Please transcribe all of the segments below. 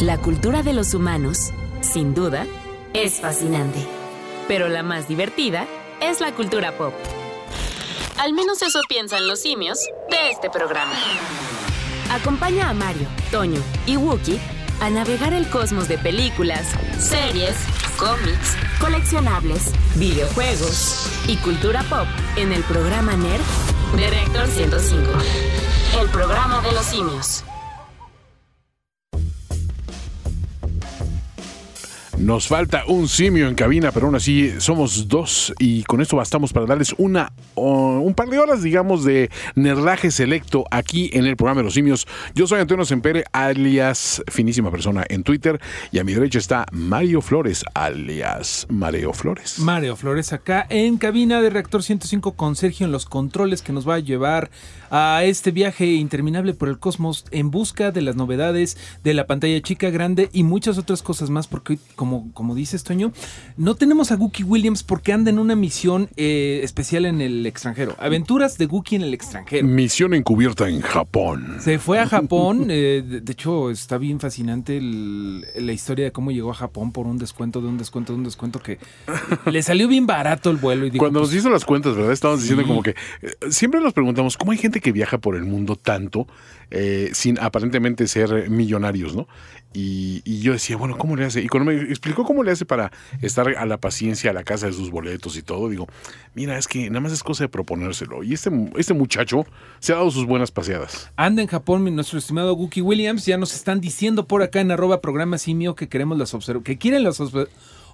La cultura de los humanos, sin duda, es fascinante. Pero la más divertida es la cultura pop. Al menos eso piensan los simios de este programa. Acompaña a Mario, Toño y Wookie a navegar el cosmos de películas, series, cómics, coleccionables, videojuegos y cultura pop en el programa NERD de Reactor 105. El programa de los simios. Nos falta un simio en cabina, pero aún así somos dos y con esto bastamos para darles una un par de horas, digamos, de nerdaje selecto aquí en el programa de los simios. Yo soy Antonio Sempere, alias Finísima Persona en Twitter, y a mi derecha está Mario Flores, alias Mareo Flores. Mario Flores acá en cabina de Reactor 105 con Sergio en los controles que nos va a llevar a este viaje interminable por el cosmos en busca de las novedades de la pantalla chica, grande y muchas otras cosas más porque como, como dices Toño, no tenemos a Gookie Williams porque anda en una misión eh, especial en el extranjero. Aventuras de Gookie en el extranjero. Misión encubierta en Japón. Se fue a Japón, eh, de, hecho está bien fascinante el- la historia de cómo llegó a Japón por un descuento, de un descuento, de un descuento que le salió bien barato el vuelo y dijo, Cuando nos pues, hizo las cuentas, ¿verdad? Estábamos diciendo como que eh, siempre nos preguntamos cómo hay gente que viaja por el mundo tanto eh, sin aparentemente ser millonarios, ¿no? Y, yo decía, bueno, ¿cómo le hace? Y cuando me explicó cómo le hace para estar a la paciencia, a la casa de sus boletos y todo, digo, mira, es que nada más es cosa de proponérselo. Y este, este muchacho se ha dado sus buenas paseadas. Anda en Japón nuestro estimado Gookie Williams. Ya nos están diciendo por acá en arroba programa simio que queremos las que quieren las observ-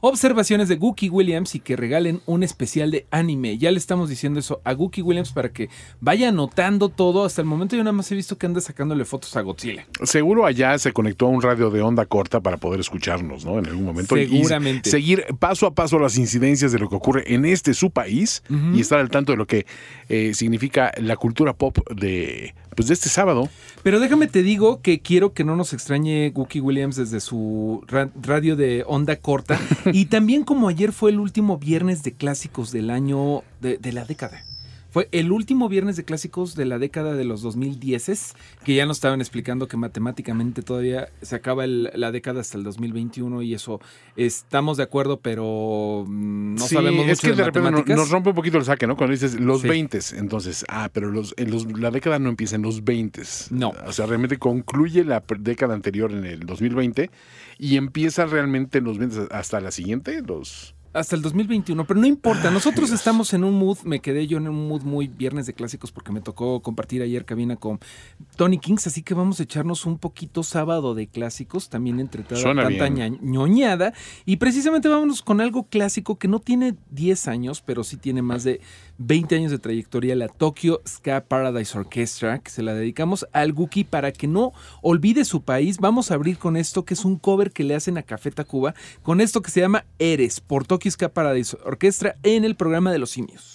observaciones de Gookie Williams y que regalen un especial de anime. Ya le estamos diciendo eso a Gookie Williams para que vaya anotando todo. Hasta el momento yo nada más he visto que anda sacándole fotos a Godzilla. Seguro allá se conectó a un radio de onda corta para poder escucharnos, ¿no? En algún momento. Y Seguramente. seguir paso a paso las incidencias de lo que ocurre en este su país y estar al tanto de lo que eh, significa la cultura pop de, pues, de este sábado. Pero déjame te digo que quiero que no nos extrañe Gookie Williams desde su ra- radio de onda corta. y también como ayer fue el último viernes de clásicos del año de, de la década. Fue el último viernes de clásicos de la década de los 2010, que ya nos estaban explicando que matemáticamente todavía se acaba el- la década hasta el 2021 y eso estamos de acuerdo, pero mm, no Sí, sabemos es mucho que de, de repente nos rompe un poquito el saque, ¿no? Cuando dices los Sí. 20, entonces, ah, pero los, en los- la década no empieza en los 20. No. O sea, realmente concluye la década anterior en el 2020 y empieza realmente en los 20 hasta la siguiente, los... Hasta el 2021, pero no importa, nosotros estamos en un mood, me quedé yo en un mood muy viernes de clásicos porque me tocó compartir ayer cabina con Tony Kings, así que vamos a echarnos un poquito sábado de clásicos, también entre tanta bien. ñoñada, y precisamente vámonos con algo clásico que no tiene 10 años, pero sí tiene más de 20 años de trayectoria, la Tokyo Ska Paradise Orchestra, que se la dedicamos al Guki para que no olvide su país. Vamos a abrir con esto, que es un cover que le hacen a Café Tacuba, con esto que se llama Eres, por Tokyo Ska Paradise Orchestra en el programa de los simios.「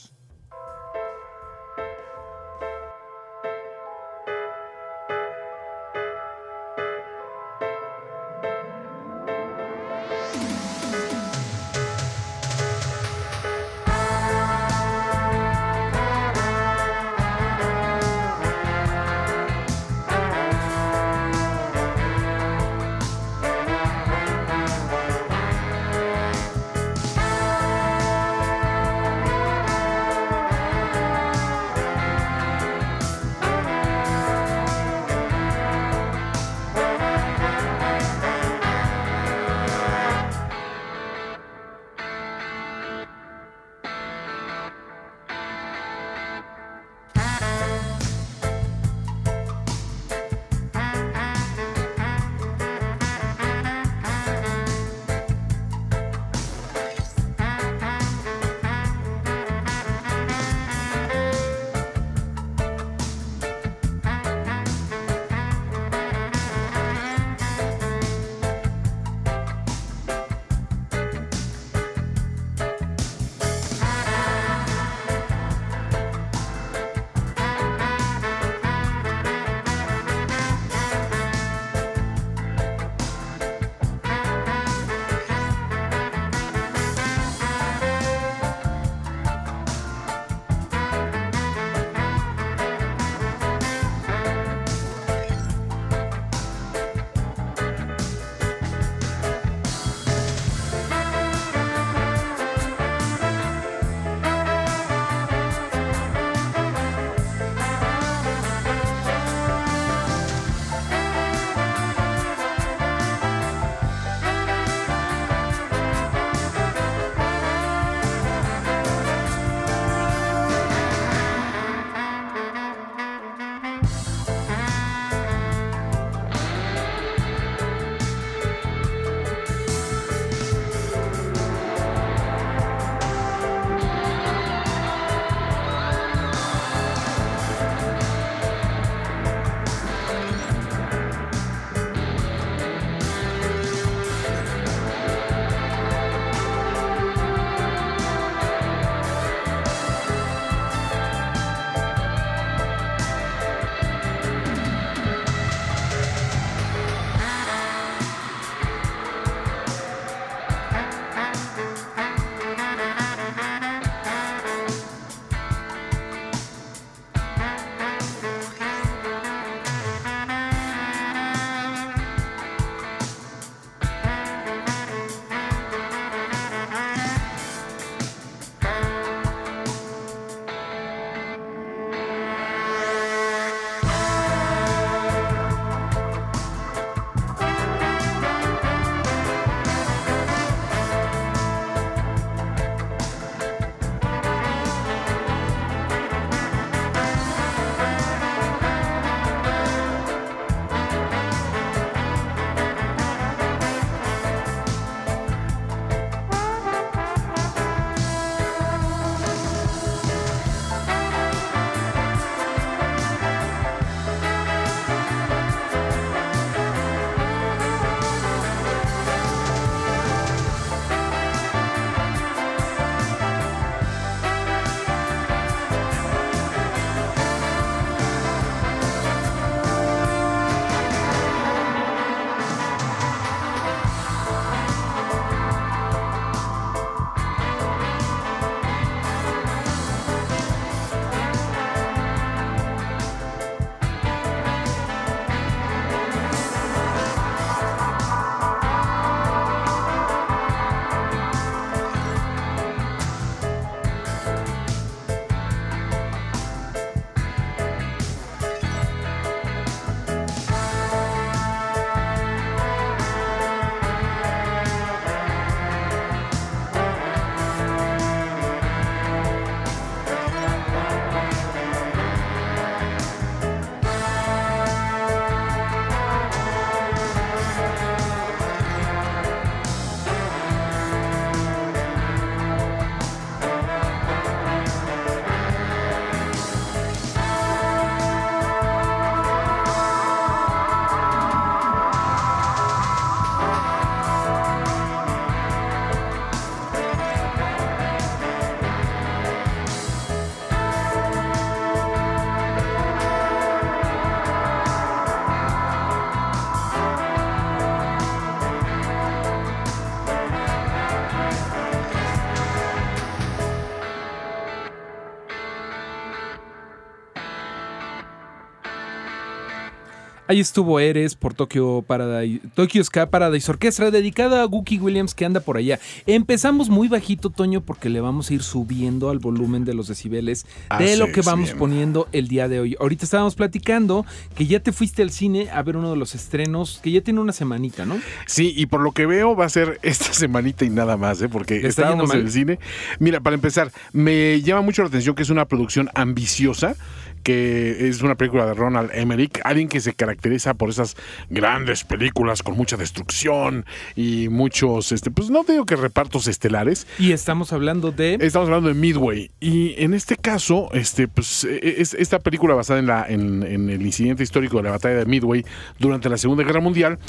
Ahí estuvo Eres por Tokyo Paradise, Tokyo Ska Paradise Orquestra, dedicada a Gookie Williams que anda por allá. Empezamos muy bajito, Toño, porque le vamos a ir subiendo al volumen de los decibeles de lo que vamos bien. poniendo el día de hoy. Ahorita estábamos platicando que ya te fuiste al cine a ver uno de los estrenos que ya tiene una semanita, ¿no? Sí, y por lo que veo va a ser esta semanita y nada más, ¿eh? porque ¿Le está yendo estábamos en el cine. Mira, para empezar, me llama mucho la atención que es una producción ambiciosa que es una película de Ronald Emmerich, alguien que se caracteriza por esas grandes películas con mucha destrucción y muchos, este, pues no digo que repartos estelares, Y estamos hablando de... Estamos hablando de Midway. Y en este caso, este, pues, e- es, esta película basada en, la, en, en el incidente histórico de la batalla de Midway durante la Segunda Guerra Mundial,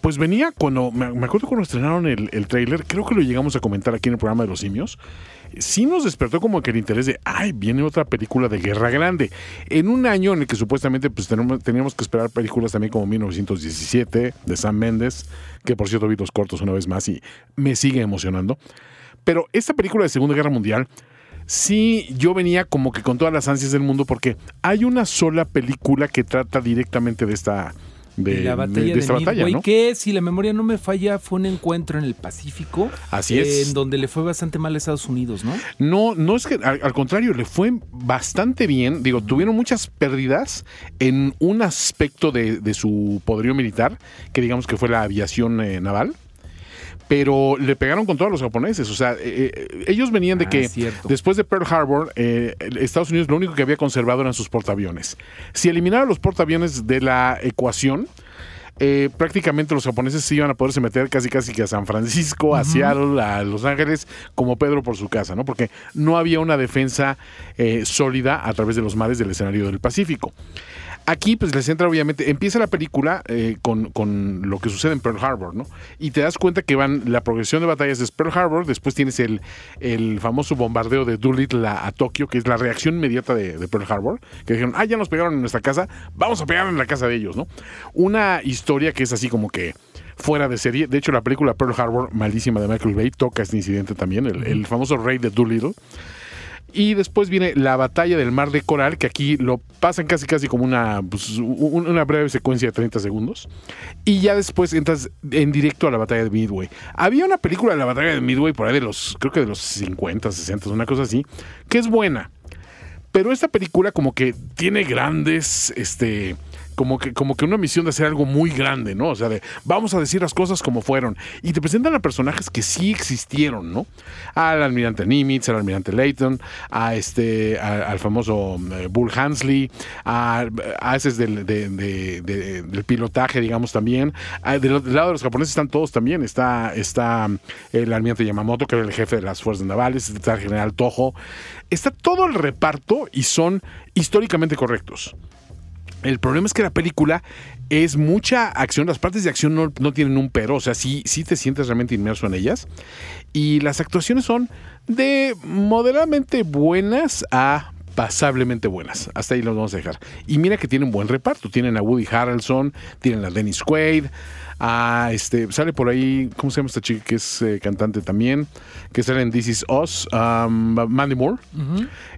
pues venía cuando, me, acuerdo cuando estrenaron el, el creo que lo llegamos a comentar aquí en el programa de los simios, sí nos despertó como que el interés de, ay, viene otra película de guerra grande. En un año en el que supuestamente pues tenemos, teníamos que esperar películas también como 1917 de Sam Mendes, que por cierto vi los cortos una vez más y me sigue emocionando. Pero esta película de Segunda Guerra Mundial, sí, yo venía como que con todas las ansias del mundo porque hay una sola película que trata directamente de esta, de, la batalla de de, esta batalla, Midway, ¿no? que si la memoria no me falla, fue un encuentro en el Pacífico. Así es. En donde le fue bastante mal a Estados Unidos, ¿no? No, no es que, al, al contrario, le fue bastante bien. Digo, tuvieron muchas pérdidas en un aspecto de, de su poderío militar, que digamos que fue la aviación eh, naval. Pero le pegaron con todos los japoneses. O sea, eh, eh, ellos venían de Ah, que cierto. después de Pearl Harbor, eh, Estados Unidos lo único que había conservado eran sus portaaviones. Si eliminara los portaaviones de la ecuación, eh, prácticamente los japoneses se iban a poderse meter casi casi que a San Francisco, a Seattle, a Los Ángeles, como Pedro por su casa, ¿no? Porque no había una defensa eh, sólida a través de los mares del escenario del Pacífico. Aquí, pues les entra obviamente, empieza la película eh, con, con lo que sucede en Pearl Harbor, ¿no? Y te das cuenta que van, la progresión de batallas es Pearl Harbor, después tienes el, el famoso bombardeo de Doolittle a, a Tokio, que es la reacción inmediata de, Pearl Harbor, que dijeron, ah, ya nos pegaron en nuestra casa, vamos a pegar en la casa de ellos, ¿no? Una historia que es así como que fuera de serie. De hecho, la película Pearl Harbor, malísima de Michael Bay, toca este incidente también, el, el famoso rey de Doolittle. Y después viene la batalla del Mar de Coral, que aquí lo pasan casi casi como una, pues, un- una breve secuencia de 30 segundos. Y ya después entras en directo a la batalla de Midway. Había una película de la batalla de Midway por ahí de los, creo que de los 50, 60, una cosa así, que es buena. Pero esta película como que tiene grandes, este, como que, como que una misión de hacer algo muy grande, ¿no? O sea, de vamos a decir las cosas como fueron. Y te presentan a personajes que sí existieron, ¿no? Al almirante Nimitz, al almirante Layton, a este, al famoso eh, Bull Hansley, a, a ese del, de- de- de- del pilotaje, digamos, también. Ah, del, lado de los japoneses están todos también. Está, está el almirante Yamamoto, que era el jefe de las fuerzas navales, está el general Toho. Está todo el reparto y son históricamente correctos. El problema es que la película es mucha acción, las partes de acción no, no tienen un pero, o sea, sí, sí te sientes realmente inmerso en ellas. Y las actuaciones son de moderadamente buenas a pasablemente buenas. Hasta ahí los vamos a dejar. Y mira que tienen buen reparto. Tienen a Woody Harrelson, tienen a Dennis Quaid, a este, sale por ahí, ¿cómo se llama esta chica que es eh, cantante también? Que sale en This Is Us, um, Mandy Moore.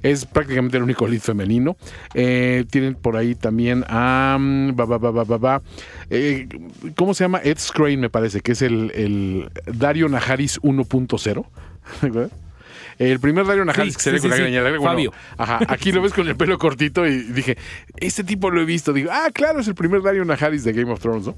Es prácticamente el único lead femenino. Eh, tienen por ahí también a. ba, ba, ba, ba, ba, ba. Eh, ¿Cómo se llama? Ed Skrein, me parece, que es el, el Dario Najaris 1.0. El primer Dario Najaris Sí, que se ve con la greña larga, bueno, Fabio. Ajá, aquí lo ves con el pelo cortito y dije, este tipo lo he visto. Digo, ah, claro, es el primer Dario Najaris de Game of Thrones, ¿no?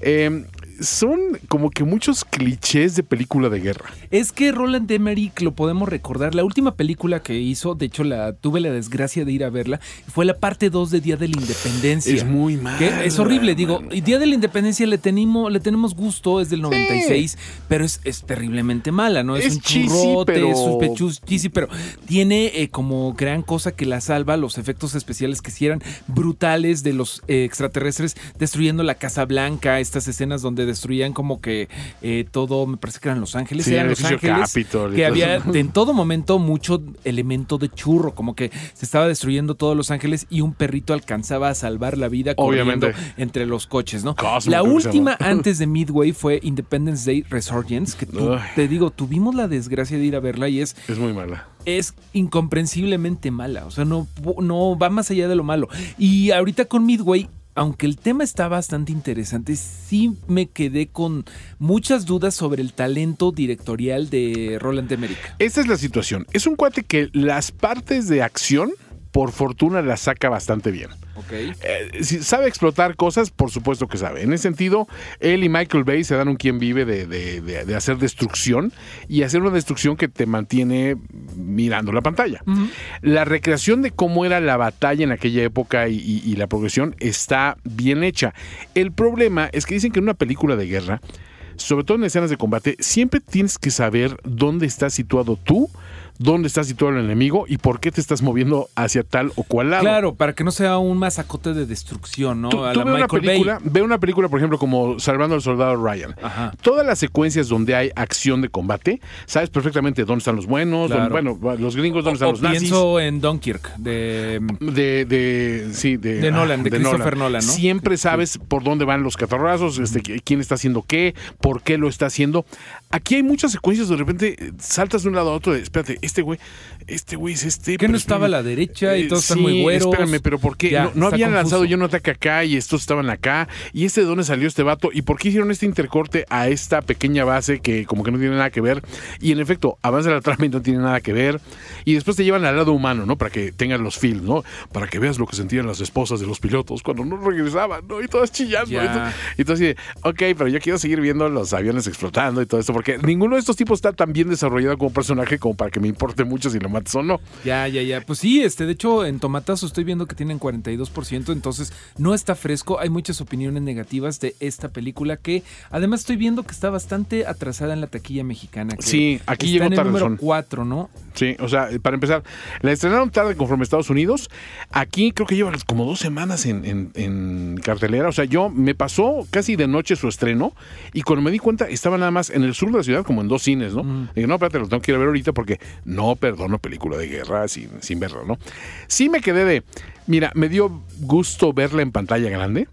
Eh, son como que muchos clichés de película de guerra. Es que Roland Emmerich lo podemos recordar. La última película que hizo, de hecho, la tuve la desgracia de ir a verla, fue la parte 2 de Día de la Independencia. Es muy mala, Que es horrible, digo. mano. y Día de la Independencia le tenemos, le tenemos gusto, es del 96, pero es, es terriblemente mala, ¿no? Es, Es un churrote, pero- es cheesy, pero tiene eh, como gran cosa que la salva los efectos especiales que sí eran brutales de los eh, extraterrestres destruyendo la Casa Blanca, estas escenas donde destruían como que eh, todo, me parece que eran Los Ángeles, Sí, eran Los Ángeles, Capitol que había eso. en todo momento mucho elemento de churro, como que se estaba destruyendo todos Los Ángeles y un perrito alcanzaba a salvar la vida corriendo Obviamente. entre los coches, ¿no? Cosmo, la última antes de Midway fue Independence Day Resurgence, que tú- te digo, tuvimos la desgracia de ir a verla y es Es muy mala. es incomprensiblemente mala. O sea, no, no va más allá de lo malo. Y ahorita con Midway aunque el tema está bastante interesante, sí me quedé con muchas dudas sobre el talento directorial de Roland Emmerich. Esta es la situación. Es un cuate que las partes de acción, por fortuna, las saca bastante bien. Ok. Eh, si sabe explotar cosas, por supuesto que sabe. En ese sentido, él y Michael Bay se dan un quien vive de, de- de- de hacer destrucción y hacer una destrucción que te mantiene mirando la pantalla. La recreación de cómo era la batalla en aquella época y, y- y la progresión está bien hecha. El problema es que dicen que en una película de guerra, sobre todo en escenas de combate, siempre tienes que saber dónde está situado tú, dónde está situado el enemigo y por qué te estás moviendo hacia tal o cual lado. Claro, para que no sea un masacote de destrucción, ¿no? Tú, A tú la ve una película, Bay. ve una película, por ejemplo, como Salvando al Soldado Ryan. Ajá. Todas las secuencias donde hay acción de combate, sabes perfectamente dónde están los buenos, Claro. dónde- bueno, los gringos, dónde están los nazis. pienso en Dunkirk, de... De, de, sí, de, De Nolan, de Christopher Nolan, ¿no? Siempre sabes por dónde van los catarrazos, este, qui- quién está haciendo qué, por qué lo está haciendo. Aquí hay muchas secuencias, de repente eh, saltas de un lado a otro, de, espérate, este güey, este güey es este. ¿Qué no estaba a la derecha y Eh, todos están sí, muy güeros? Espérame, pero ¿por qué? Ya, no habían confuso. lanzado yo un ataque acá y estos estaban acá. ¿Y este de dónde salió este vato? ¿Y por qué hicieron este intercorte a esta pequeña base que como que no tiene nada que ver? Y en efecto, avanza la trama y no tiene nada que ver. Y después te llevan al lado humano, ¿no? Para que tengas los films, ¿no? Para que veas lo que sentían las esposas de los pilotos cuando no regresaban, ¿no? Y todas chillando. Ya. Y tú así ok, pero yo quiero seguir viendo los aviones explotando y todo esto, porque ninguno de estos tipos está tan bien desarrollado como personaje como para que me importe mucho si lo o no. Ya, ya, ya. Pues sí, este, de hecho, en Tomatazo estoy viendo que tienen 42%, entonces no está fresco. Hay muchas opiniones negativas de esta película que además estoy viendo que está bastante atrasada en la taquilla mexicana. que Sí, aquí llegó tarde, número son. 4, ¿no? Sí, o sea, para empezar, la estrenaron tarde conforme a Estados Unidos. Aquí creo que lleva como dos semanas en, en- en cartelera. O sea, yo me pasó casi de noche su estreno y cuando me di cuenta estaba nada más en el sur de la ciudad como en dos cines, ¿no? Dije, no, espérate, lo tengo que ir a ver ahorita porque no perdono película de guerra sin, sin verla, ¿no? Sí me quedé de, mira, me dio gusto verla en pantalla grande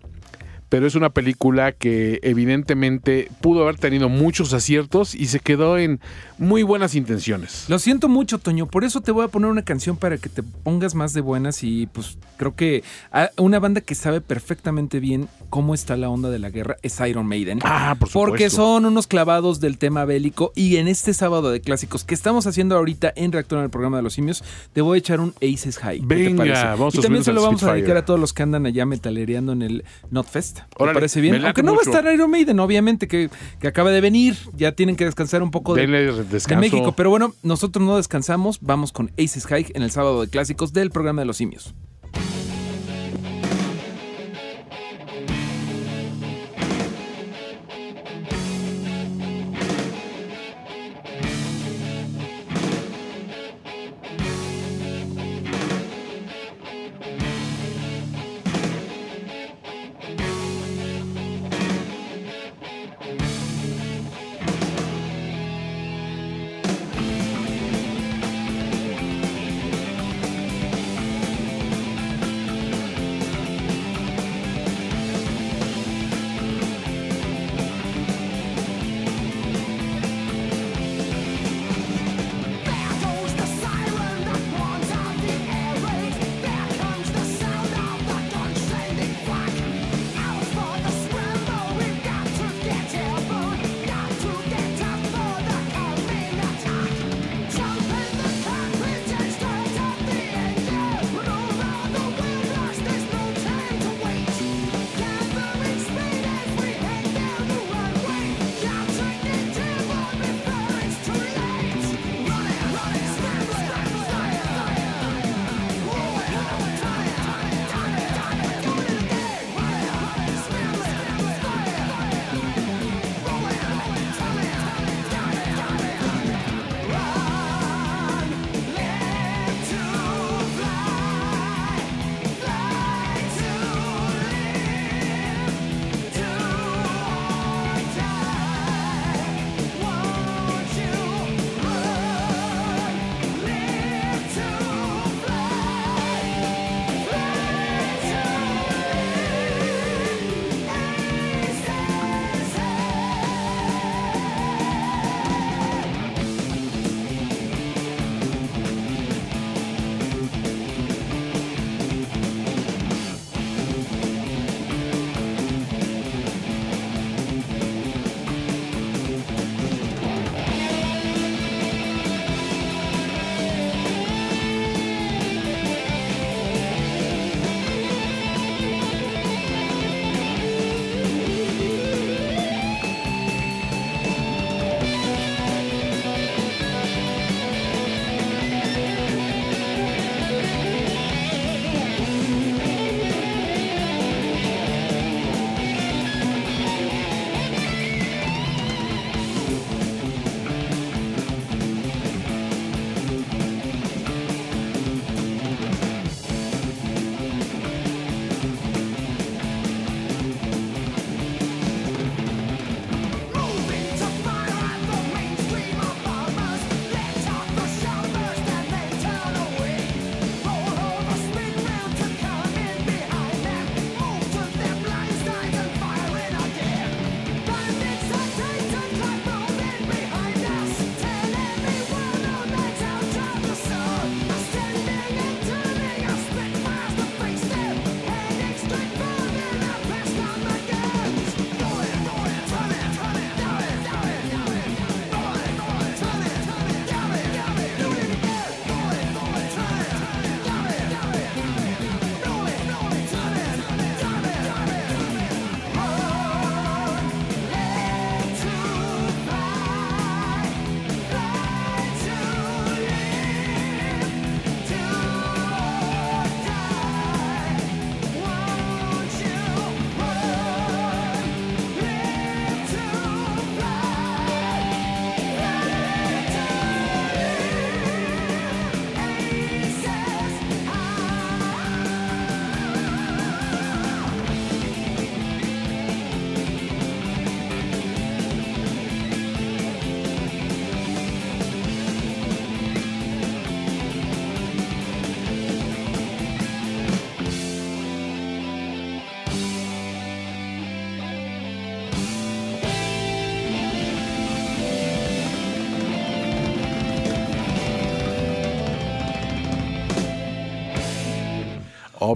pero es una película que evidentemente pudo haber tenido muchos aciertos y se quedó en muy buenas intenciones. Lo siento mucho, Toño. Por eso te voy a poner una canción para que te pongas más de buenas. Y pues creo que ah, una banda que sabe perfectamente bien cómo está la onda de la guerra es Iron Maiden. Ah, por supuesto. Porque son unos clavados del tema bélico. Y en este sábado de clásicos que estamos haciendo ahorita en Reactor en el programa de los simios, te voy a echar un Aces High. ¿Qué te Venga, parece? vamos y a también se lo vamos a dedicar a todos los que andan allá metalereando en el Notfest. ¿Te Órale, parece bien? me Aunque no mucho. va a estar Iron Maiden, obviamente, que, que acaba de venir. Ya tienen que descansar un poco de. México. Pero bueno, nosotros no descansamos. Vamos con Aces High en el sábado de clásicos del programa de los simios.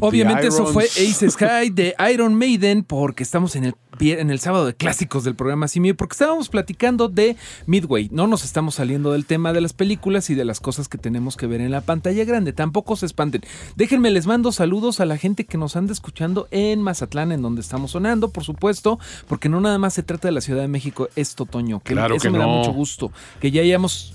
Obviamente eso fue. Ace Sky de Iron Maiden porque estamos en el, en el sábado de clásicos del programa Simio porque estábamos platicando de Midway. No nos estamos saliendo del tema de las películas y de las cosas que tenemos que ver en la pantalla grande. Tampoco se espanten. Déjenme, les mando saludos a la gente que nos anda escuchando en Mazatlán, en donde estamos sonando, por supuesto, porque no nada más se trata de la Ciudad de México, es Totoño. Que Claro eso que me da mucho gusto. Que ya hayamos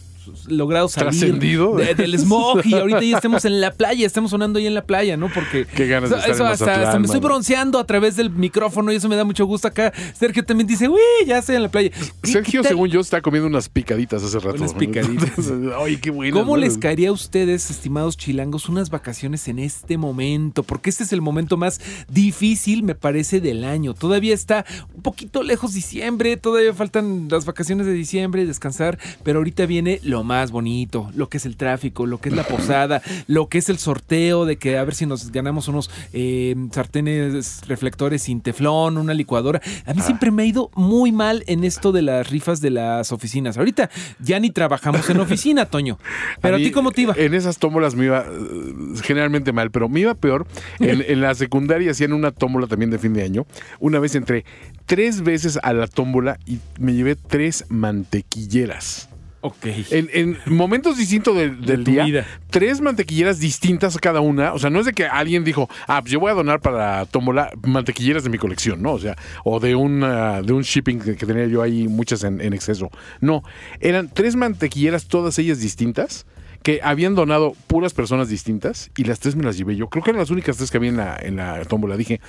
logrado salir de- del smog y ahorita ya estemos en la playa, estamos sonando ahí en la playa, ¿no? Porque Qué ganas de estar eso en hasta, Mazatlán, hasta me estoy bronceando a través del micrófono y eso me da mucho gusto acá. Sergio también dice, uy, ya estoy en la playa. ¿Qué- Sergio, según yo, está comiendo unas picaditas hace rato. Unas picaditas. Ay, qué bueno. ¿Cómo les caería a ustedes, estimados chilangos, unas vacaciones en este momento? Porque este es el momento más difícil, me parece, del año. Todavía está un poquito lejos diciembre, todavía faltan las vacaciones de diciembre, descansar, pero ahorita viene lo más bonito, lo que es el tráfico, lo que es la posada, lo que es el sorteo de que a ver si nos ganamos unos eh, sartenes reflectores sin teflón, una licuadora. A mí siempre me ha ido muy mal en esto de las rifas de las oficinas. Ahorita ya ni trabajamos en oficina, Toño. Pero a, mí, ti cómo te iba? En esas tómbolas me iba eh, generalmente mal, pero me iba peor. En, en la secundaria hacían una tómbola también de fin de año. Una vez entré tres veces a la tómbola y me llevé tres mantequilleras. Ok. En, en momentos distintos del, del día, vida. tres mantequilleras distintas cada una. O sea, no es de que alguien dijo, ah, pues yo voy a donar para tómbola mantequilleras de mi colección, ¿no? O sea, o de, una, de un shipping que, que tenía yo ahí muchas en, en exceso. No, eran tres mantequilleras, todas ellas distintas que habían donado puras personas distintas y las tres me las llevé yo. Creo que eran las únicas tres que había en la, en la tómbola. Dije,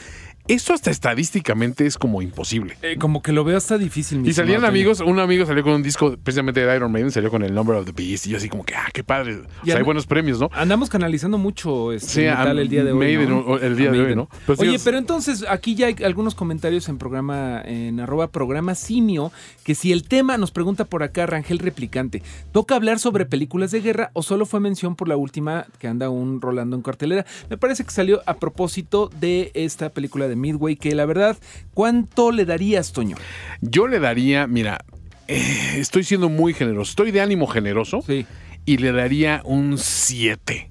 esto hasta estadísticamente es como imposible. Eh, como que lo veo hasta difícil. Y salían amigos, un amigo salió con un disco precisamente de Iron Maiden, salió con el Number of the Beast y yo así como que, ah, qué padre. O sea, hay buenos premios, ¿no? Andamos canalizando mucho este Sí, metal el día de hoy. Maiden, el día A de hoy. ¿no? Pues Oye, pero entonces aquí ya hay algunos comentarios en programa, en arroba programa simio, que si el tema, nos pregunta por acá Rangel Replicante, ¿toca hablar sobre películas de guerra o solo fue mención por la última que anda aún rolando en cartelera? Me parece que salió a propósito de esta película de Midway, que la verdad, ¿cuánto le darías, Toño? Yo le daría, mira, eh, estoy siendo muy generoso, estoy de ánimo generoso Sí. y le daría un 7.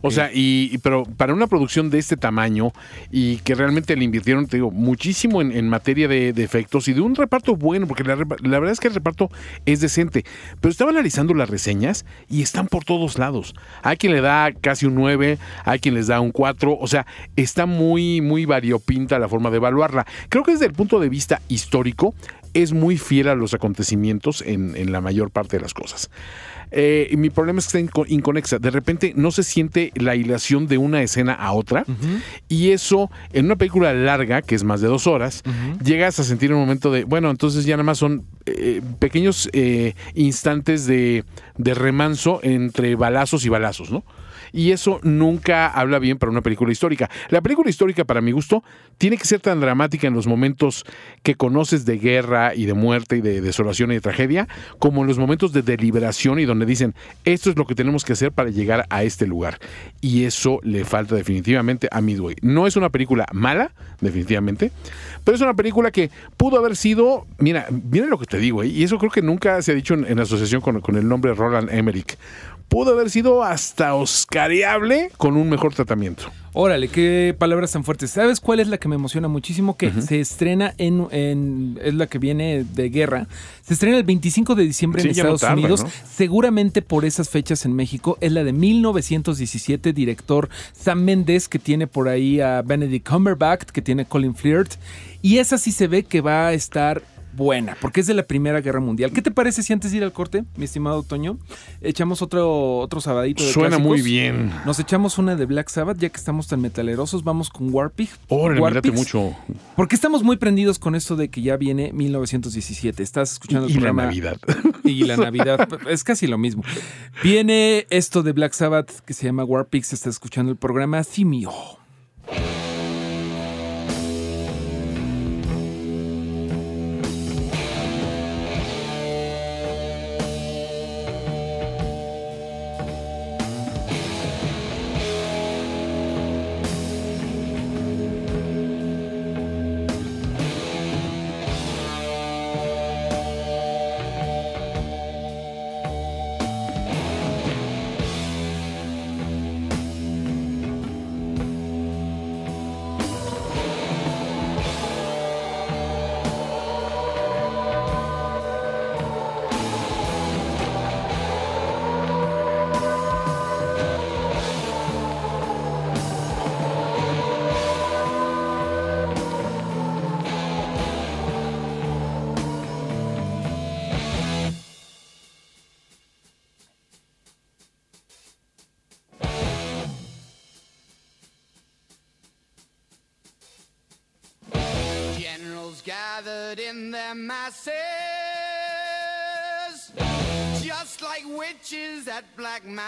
O sea, y, pero para una producción de este tamaño y que realmente le invirtieron, te digo, muchísimo en, materia de, de efectos y de un reparto bueno, porque la, verdad es que el reparto es decente. Pero estaba analizando las reseñas y están por todos lados. Hay quien le da casi un 9, hay quien les da un 4, o sea, está muy, muy variopinta la forma de evaluarla. Creo que desde el punto de vista histórico es muy fiel a los acontecimientos en, en la mayor parte de las cosas. Eh, y mi problema es que está inco- inconexa. De repente no se siente la hilación de una escena a otra. Y eso, en una película larga, que es más de dos horas, llegas a sentir un momento de, bueno, entonces ya nada más son eh, pequeños eh, instantes de, de remanso entre balazos y balazos, ¿no? Y eso nunca habla bien para una película histórica. La película histórica, para mi gusto, tiene que ser tan dramática en los momentos que conoces de guerra y de muerte y de desolación y de tragedia, como en los momentos de deliberación y donde dicen, esto es lo que tenemos que hacer para llegar a este lugar. Y eso le falta definitivamente a Midway. No es una película mala, definitivamente, pero es una película que pudo haber sido, mira, mira lo que te digo, ¿eh? y eso creo que nunca se ha dicho en, asociación con, con el nombre Roland Emmerich. Pudo haber sido hasta oscariable con un mejor tratamiento. Órale, qué palabras tan fuertes. ¿Sabes cuál es la que me emociona muchísimo? Que se estrena en, en- Es la que viene de guerra. Se estrena el 25 de diciembre Sí, en no Estados tarda, Unidos. ¿no? Seguramente por esas fechas en México. Es la de 1917, director Sam Mendes, que tiene por ahí a Benedict Cumberbatch, que tiene Colin Firth. Y esa sí se ve que va a estar buena, porque es de la Primera Guerra Mundial. ¿Qué te parece si antes de ir al corte, mi estimado Toño, echamos otro, otro sabadito de Suena clásicos? muy bien. Nos echamos una de Black Sabbath, ya que estamos tan metalerosos, vamos con Warpig. Órale, Warpigs, mucho. Porque estamos muy prendidos con esto de que ya viene 1917. Estás escuchando el Y la. Navidad. Y la Navidad. es casi lo mismo. Viene esto de Black Sabbath que se llama Warpix. Está escuchando el programa Simio.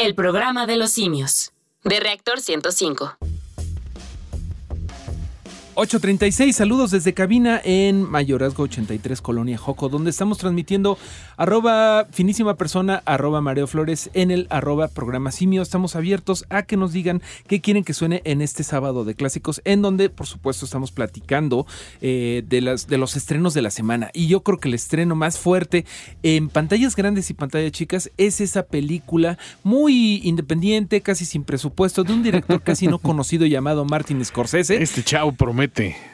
El programa de los simios. De Reactor 105. 836, saludos desde cabina en Mayorazgo 83, Colonia Joco, donde estamos transmitiendo arroba finísima persona, arroba Mareo Flores en el arroba programa Simio. Estamos abiertos a que nos digan qué quieren que suene en este sábado de clásicos, en donde por supuesto estamos platicando eh, de, las, de los estrenos de la semana. Y yo creo que el estreno más fuerte en pantallas grandes y pantallas chicas es esa película muy independiente, casi sin presupuesto, de un director casi no conocido llamado Martin Scorsese. Este chavo promete.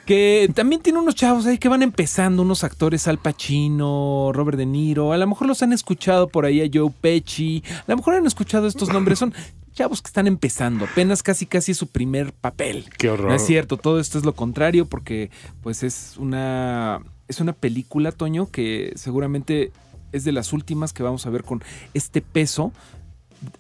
Que también tiene unos chavos ahí que van empezando, unos actores Al Pacino, Robert De Niro. A lo mejor los han escuchado por ahí a Joe Pesci. A lo mejor han escuchado estos nombres. Son chavos que están empezando. Apenas casi casi es su primer papel. Qué horror. No es cierto, todo esto es lo contrario porque pues es una es una película, Toño, que seguramente es de las últimas que vamos a ver con este peso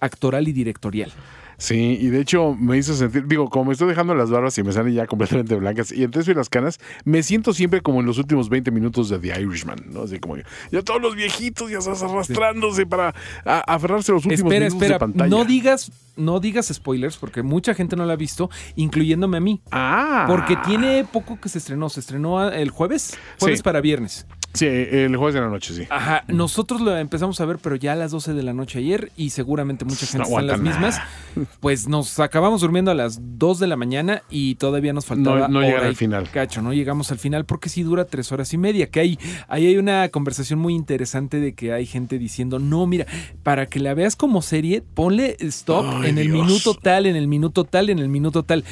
actoral y directorial. Sí, y de hecho me hizo sentir, digo, como me estoy dejando las barbas y me salen ya completamente blancas y entonces las canas, me siento siempre como en los últimos 20 minutos de The Irishman, ¿no? Así como ya todos los viejitos ya estás arrastrándose para a- aferrarse a los últimos Espera, minutos espera, de pantalla. no digas, no digas spoilers porque mucha gente no la ha visto, incluyéndome a mí. Ah. Porque tiene poco que se estrenó. Se estrenó el jueves. Jueves Sí. para viernes. Sí, el jueves de la noche, sí. Ajá. Nosotros lo empezamos a ver, pero ya a las 12 de la noche ayer. Y seguramente mucha gente No está en las mismas. Pues nos acabamos durmiendo a las 2 de la mañana y todavía nos faltaba. No- no llegar al final. Cacho, no llegamos al final porque sí dura tres horas y media. Que hay, ahí hay una conversación muy interesante de que hay gente diciendo: No, mira, para que la veas como serie, ponle stop Ay, en el Dios. minuto tal, en el minuto tal, en el minuto tal.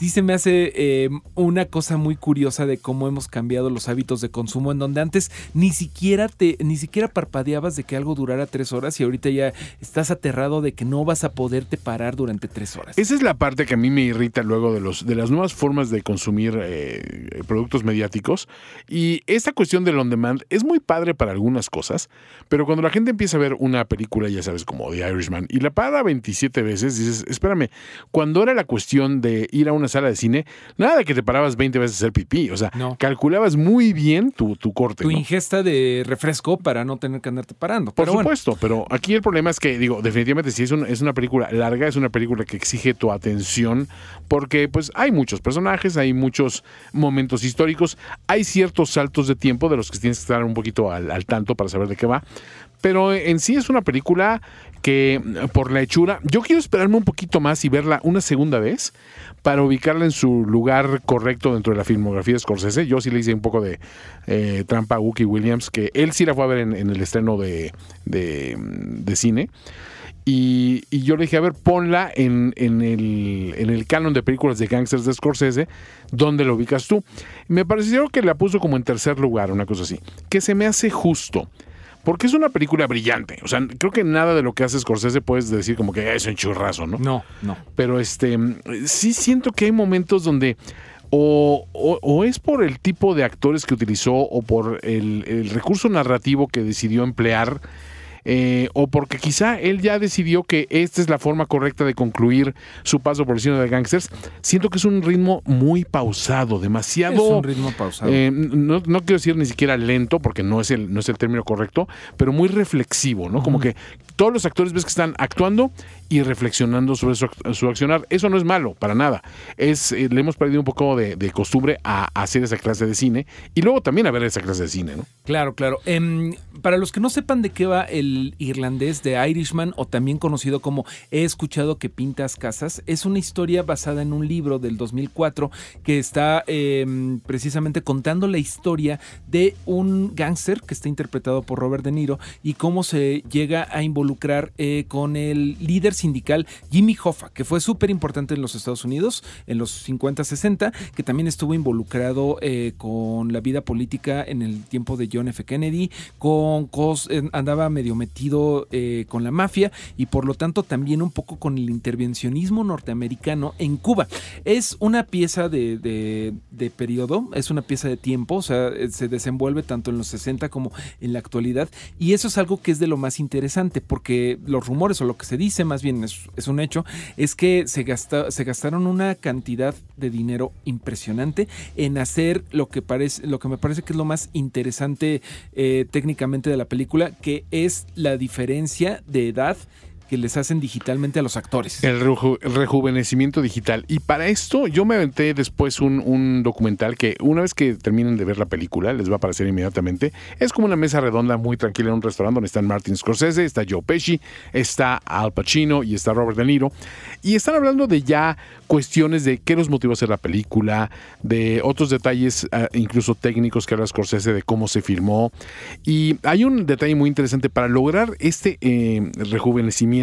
Sí se me hace eh, una cosa muy curiosa de cómo hemos cambiado los hábitos de consumo, en donde antes ni siquiera te, ni siquiera parpadeabas de que algo durara tres horas y ahorita ya estás aterrado de que no vas a poderte parar durante tres horas. Esa es la parte que a mí me irrita luego de, los, de las nuevas formas de consumir eh, productos mediáticos. Y esta cuestión del on demand es muy padre para algunas cosas, pero cuando la gente empieza a ver una película, ya sabes, como The Irishman, y la para 27 veces, dices, espérame, cuando era la cuestión de ir a una sala de cine, nada de que te parabas 20 veces a hacer pipí. O sea, No. calculabas muy bien tu, tu corte. Tu ¿no? ingesta de refresco para no tener que andarte parando. Por Pero bueno, supuesto, pero aquí el problema es que, digo, definitivamente si es, un- es una película larga, es una película que exige tu atención, porque pues hay muchos personajes, hay muchos momentos históricos, hay ciertos saltos de tiempo de los que tienes que estar un poquito al, al tanto para saber de qué va, pero en sí es una película que por la hechura, yo quiero esperarme un poquito más y verla una segunda vez para ubicarla en su lugar correcto dentro de la filmografía de Scorsese. Yo sí le hice un poco de eh, trampa a Wookie Williams, que él sí la fue a ver en, el estreno de, de, cine. Y, y yo le dije, a ver, ponla en, en el, en el canon de películas de gangsters de Scorsese, ¿dónde la ubicas tú? Me pareció que la puso como en tercer lugar, una cosa así, que se me hace justo. Porque es una película brillante. O sea, creo que nada de lo que hace Scorsese puedes decir como que es un churrazo, ¿no? no, no. Pero este sí siento que hay momentos donde o, o- o es por el tipo de actores que utilizó o por el, el recurso narrativo que decidió emplear. Eh, o porque quizá él ya decidió que esta es la forma correcta de concluir su paso por el cine de gangsters. Siento que es un ritmo muy pausado, demasiado. Es un ritmo pausado. Eh, no, no quiero decir ni siquiera lento, porque no es el, no es el término correcto, pero muy reflexivo, ¿no? Como que todos los actores ves que están actuando y reflexionando sobre su, su accionar. Eso no es malo, para nada. Es, eh, le hemos perdido un poco de, de costumbre a, a hacer esa clase de cine y luego también a ver esa clase de cine, ¿no? Claro, claro. Em, para los que no sepan de qué va el irlandés de Irishman, o también conocido como He escuchado que pintas casas, es una historia basada en un libro del 2004 que está em, precisamente contando la historia de un gángster que está interpretado por Robert De Niro y cómo se llega a involucrar eh, con el líder sindical Jimmy Hoffa, que fue súper importante en los Estados Unidos en los 50-60, que también estuvo involucrado eh, con la vida política en el tiempo de John F. Kennedy, con cos- eh, andaba medio metido eh, con la mafia y por lo tanto también un poco con el intervencionismo norteamericano en Cuba. Es una pieza de, de- de periodo, es una pieza de tiempo, o sea, eh, se desenvuelve tanto en los 60 como en la actualidad y eso es algo que es de lo más interesante porque los rumores o lo que se dice, más bien es, es un hecho, es que se, gasta- se gastaron una cantidad de dinero impresionante en hacer lo que, parece, lo que me parece que es lo más interesante eh, técnicamente de la película, que es la diferencia de edad que les hacen digitalmente a los actores. El reju- el rejuvenecimiento digital. Y para esto yo me aventé después un, un documental que una vez que terminen de ver la película, les va a aparecer inmediatamente. Es como una mesa redonda muy tranquila en un restaurante donde están Martin Scorsese, está Joe Pesci, está Al Pacino y está Robert De Niro. Y están hablando de ya cuestiones de qué los motivó a hacer la película, de otros detalles, ah, incluso técnicos que habla Scorsese de cómo se filmó. Y hay un detalle muy interesante para lograr este eh, rejuvenecimiento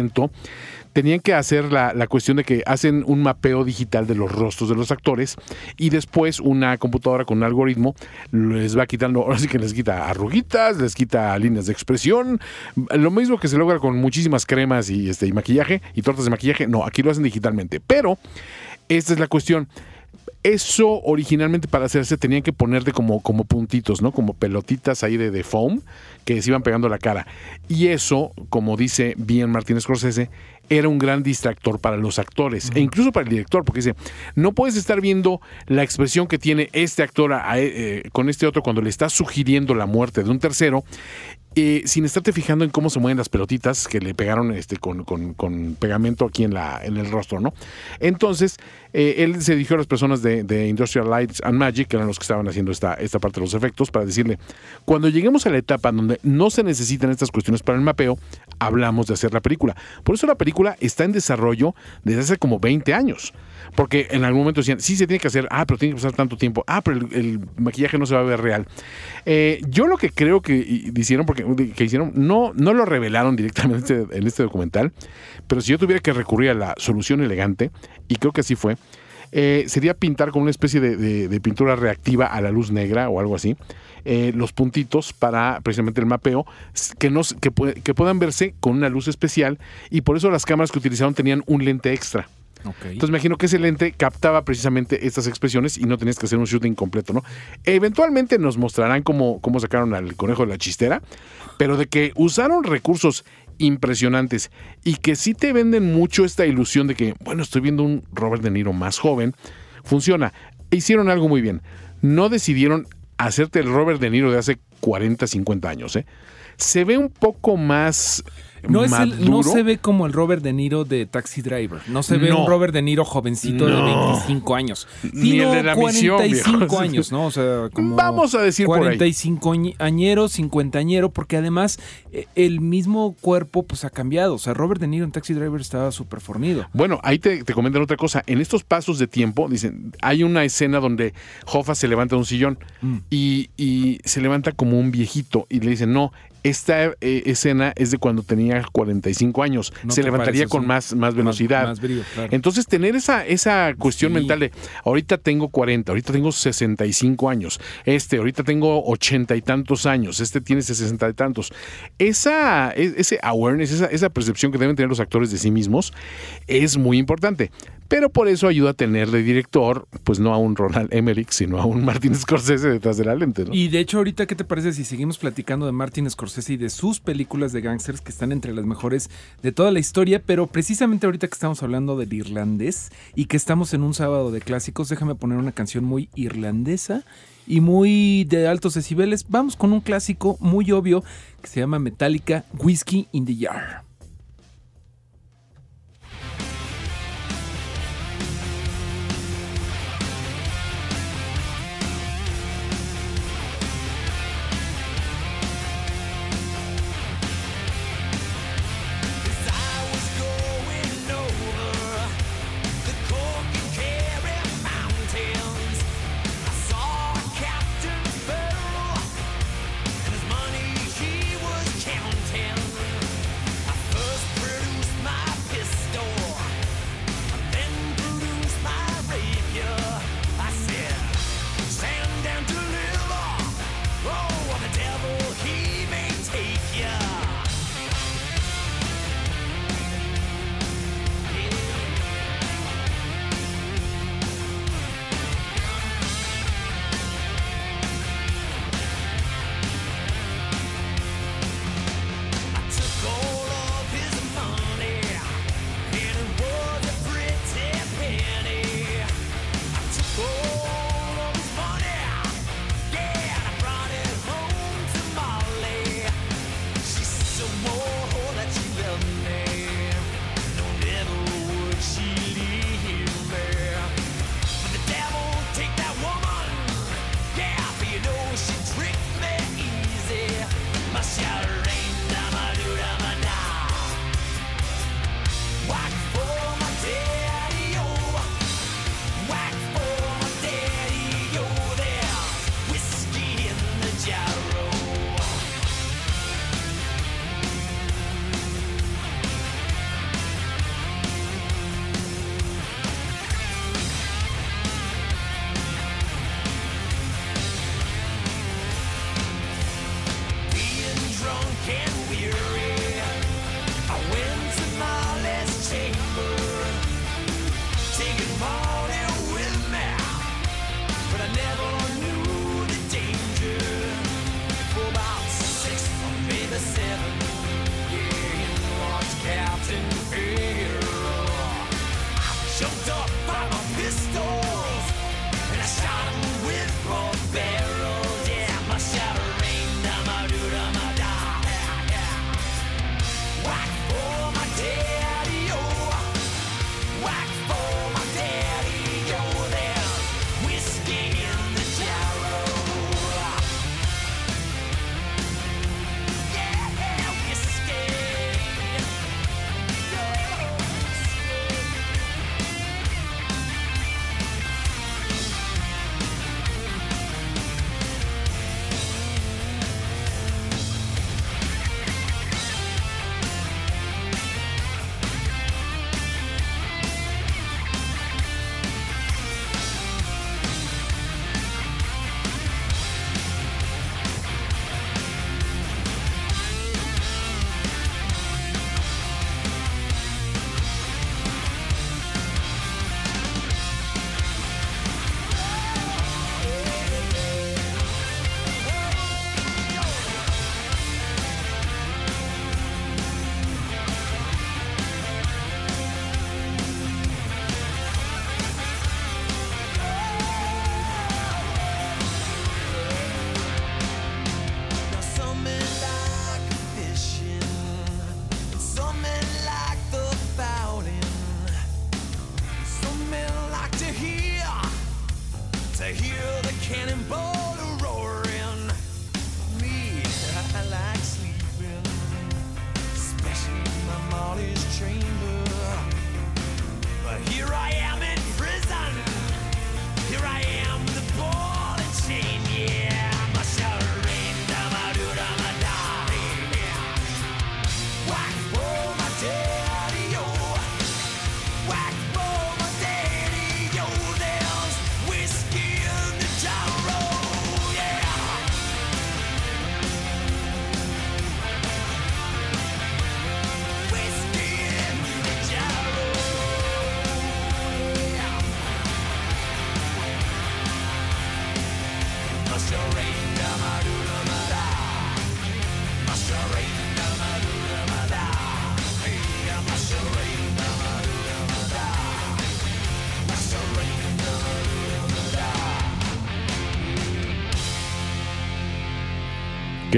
tenían que hacer la, la cuestión de que hacen un mapeo digital de los rostros de los actores y después una computadora con un algoritmo les va quitando, ahora sí que les quita arruguitas, les quita líneas de expresión, lo mismo que se logra con muchísimas cremas y, este, y maquillaje y tortas de maquillaje, no, aquí lo hacen digitalmente, pero esta es la cuestión. Eso originalmente para hacerse tenían que ponerte como, como puntitos, ¿no? Como pelotitas ahí de, de foam que se iban pegando a la cara. Y eso, como dice bien Martínez Scorsese, era un gran distractor para los actores e incluso para el director, porque dice, no puedes estar viendo la expresión que tiene este actor a- eh, con este otro cuando le está sugiriendo la muerte de un tercero eh, sin estarte fijando en cómo se mueven las pelotitas que le pegaron este, con, con- pegamento aquí en, la, en el rostro, ¿no? Entonces, eh, él se dirigió a las personas de, de Industrial Lights and Magic, que eran los que estaban haciendo esta, esta parte de los efectos, para decirle, cuando lleguemos a la etapa donde no se necesitan estas cuestiones para el mapeo, hablamos de hacer la película. Por eso la película está en desarrollo desde hace como 20 años. Porque en algún momento decían, sí se tiene que hacer, ah, pero tiene que pasar tanto tiempo, ah, pero el, maquillaje no se va a ver real. Eh, yo lo que creo que hi- hicieron, porque que hicieron, no, no lo revelaron directamente en este documental, pero si yo tuviera que recurrir a la solución elegante, y creo que así fue, eh, sería pintar con una especie de, pintura reactiva a la luz negra o algo así, eh, los puntitos para precisamente el mapeo, que, no, s- que, pue- que puedan verse con una luz especial, y por eso las cámaras que utilizaron tenían un lente extra. Entonces me imagino que ese lente captaba precisamente estas expresiones y no tenías que hacer un shooting completo, ¿no? Eventualmente nos mostrarán cómo, cómo sacaron al conejo de la chistera, pero de que usaron recursos impresionantes y que sí te venden mucho esta ilusión de que, bueno, estoy viendo un Robert De Niro más joven, funciona. Hicieron algo muy bien. No decidieron hacerte el Robert De Niro de hace 40, 50 años, ¿eh? Se ve un poco más No, es el- no se ve como el Robert De Niro de Taxi Driver. No se ve No. un Robert De Niro jovencito de No. 25 años. Ni el de la misión, 45 viejo. años, ¿no? O sea, como Vamos a decir por ahí. 45 añero, 50 añero, porque además eh, el mismo cuerpo pues ha cambiado. O sea, Robert De Niro en Taxi Driver estaba súper fornido. Bueno, ahí te, te comentan otra cosa. En estos pasos de tiempo, dicen, hay una escena donde Hoffa se levanta de un sillón Mm. y, y se levanta como un viejito y le dicen, no, esta eh, escena es de cuando tenía 45 años. ¿No se levantaría con sí? más, más velocidad. Más, más brío, claro. Entonces, tener esa, esa cuestión Sí. mental de ahorita tengo 40, ahorita tengo 65 años, este, ahorita tengo 80 y tantos años, este tiene 60 y tantos. Esa, e- ese awareness, esa, esa percepción que deben tener los actores de sí mismos es muy importante. Pero por eso ayuda a tener de director, pues no a un Ronald Emmerich, sino a un Martin Scorsese detrás de la lente. ¿no? Y de hecho, ahorita, ¿qué te parece si seguimos platicando de Martin Scorsese y de sus películas de gangsters que están entre las mejores de toda la historia? Pero precisamente ahorita que estamos hablando del irlandés y que estamos en un sábado de clásicos, déjame poner una canción muy irlandesa y muy de altos decibeles. Vamos con un clásico muy obvio que se llama Metallica Whiskey in the Jar.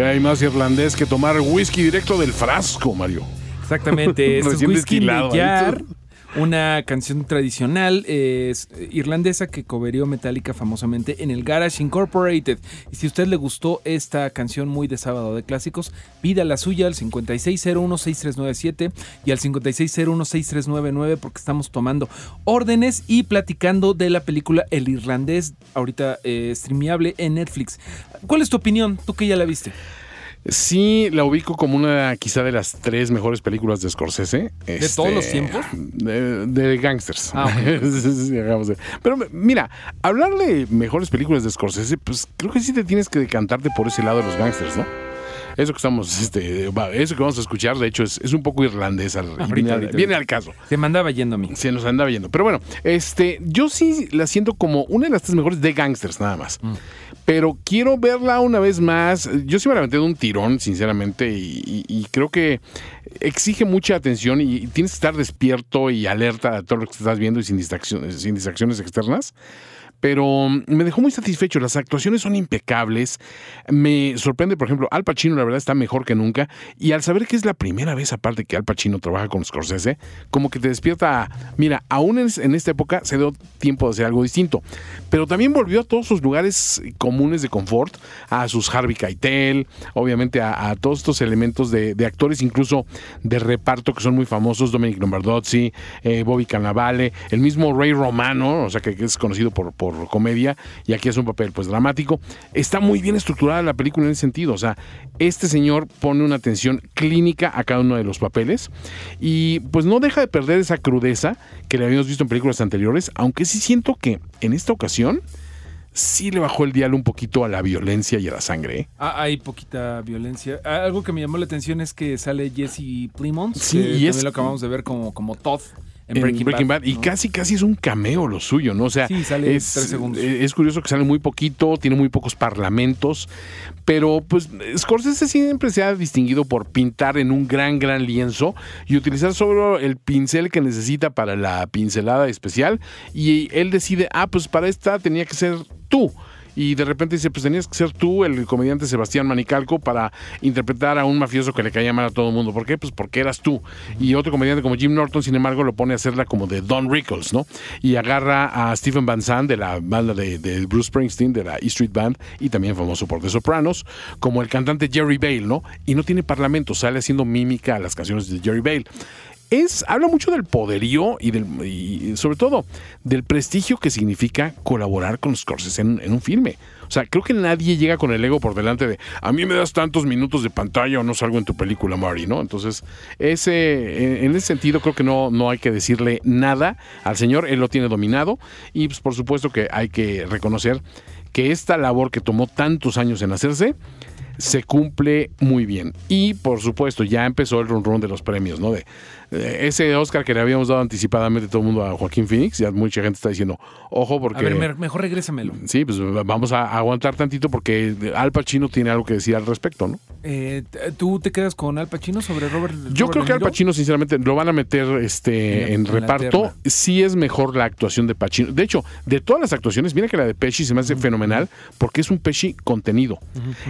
¿Qué hay más irlandés que tomar whisky directo del frasco, Mario? Exactamente, es Whisky. Jar, una canción tradicional es, eh, irlandesa que coverió Metallica famosamente en el Garage Incorporated. Y si a usted le gustó esta canción muy de sábado de clásicos, pida la suya al 56016397 y al 56016399 porque estamos tomando órdenes y platicando de la película El Irlandés, ahorita eh, streameable en Netflix. ¿Cuál es tu opinión? Tú que ya la viste. Sí, la ubico como una quizá de las tres mejores películas de Scorsese. ¿De todos los tiempos? De, de gangsters. Ah, Pero mira, hablar de mejores películas de Scorsese, pues creo que sí te tienes que decantarte por ese lado de los gangsters, ¿no? Eso que estamos, este, eso que vamos a escuchar, de hecho, es, es un poco irlandesa. Ahorita, viene, viene al caso. Se me andaba yendo a mí. Se nos andaba yendo. Pero bueno, este, yo sí la siento como una de las tres mejores de gangsters, nada más. Pero quiero verla una vez más. Yo sí me la aventé de un tirón, sinceramente, y, y- y creo que exige mucha atención y, y tienes que estar despierto y alerta a todo lo que estás viendo y sin distracciones, sin distracciones externas. Pero mm, me dejó muy satisfecho. Las actuaciones son impecables. Me sorprende, por ejemplo, Al Pacino, la verdad, está mejor que nunca. Y al saber que es la primera vez, aparte que Al Pacino trabaja con Scorsese, como que te despierta. Mira, aún en, esta época se dio tiempo de hacer algo distinto. Pero también volvió a todos sus lugares comunes de confort, a sus Harvey Keitel, obviamente a, a todos estos elementos de, actores, incluso de reparto que son muy famosos: Dominic Lombardozzi, eh, Bobby Cannavale, el mismo Ray Romano, o sea, que, es conocido por comedia y aquí es un papel pues dramático. Está muy bien estructurada la película en ese sentido, o sea, este señor pone una atención clínica a cada uno de los papeles y pues no deja de perder esa crudeza que le habíamos visto en películas anteriores, aunque sí siento que en esta ocasión sí le bajó el dial un poquito a la violencia y a la sangre. ¿eh? Ah, hay poquita violencia. Ah, Algo que me llamó la atención es que sale Jesse Plimons. Sí, que y también lo acabamos de ver como, como Todd en, Breaking, Bad. y ¿no? casi casi es un cameo lo suyo, ¿no? O sea, Sí, sale es, tres segundos. eh, es curioso que sale muy poquito, tiene muy pocos parlamentos, pero pues Scorsese siempre se ha distinguido por pintar en un gran, gran lienzo y utilizar solo el pincel que necesita para la pincelada especial y él decide, ah, pues para esta tenía que ser tú. Y de repente dice, pues tenías que ser tú, el comediante Sebastián Manicalco, para interpretar a un mafioso que le caía mal a todo el mundo. ¿Por qué? Pues porque eras tú. Y otro comediante como Jim Norton, sin embargo, lo pone a hacerla como de Don Rickles, ¿no? Y agarra a Stephen Van Zandt de la banda de, de Bruce Springsteen, de la E Street Band, y también famoso por The Sopranos, como el cantante Jerry Bale, ¿no? Y no tiene parlamento, sale haciendo mímica a las canciones de Jerry Bale es, habla mucho del poderío y, del, y sobre todo del prestigio que significa colaborar con Scorsese en, en un filme. O sea, creo que nadie llega con el ego por delante de a mí me das tantos minutos de pantalla o no salgo en tu película, Mari, ¿no? Entonces, ese, en, ese sentido creo que no, no hay que decirle nada al señor, él lo tiene dominado y pues por supuesto que hay que reconocer que esta labor que tomó tantos años en hacerse, se cumple muy bien. Y por supuesto, ya empezó el run run de los premios, ¿no? Ese Oscar que le habíamos dado anticipadamente todo el mundo a Joaquín Phoenix, ya mucha gente está diciendo, ojo, A porque. ver, me- mejor regrésamelo. Sí, pues vamos a aguantar tantito porque Al Pacino tiene algo que decir al respecto, ¿no? Eh, t- ¿Tú te quedas con Al Pacino sobre Robert Yo Robert creo que Al? Pacino, sinceramente, lo van a meter este, En reparto. Sí es mejor la actuación de Pacino. De hecho, de todas las actuaciones, mira que la de Pesci se me hace fenomenal porque es un Pesci contenido.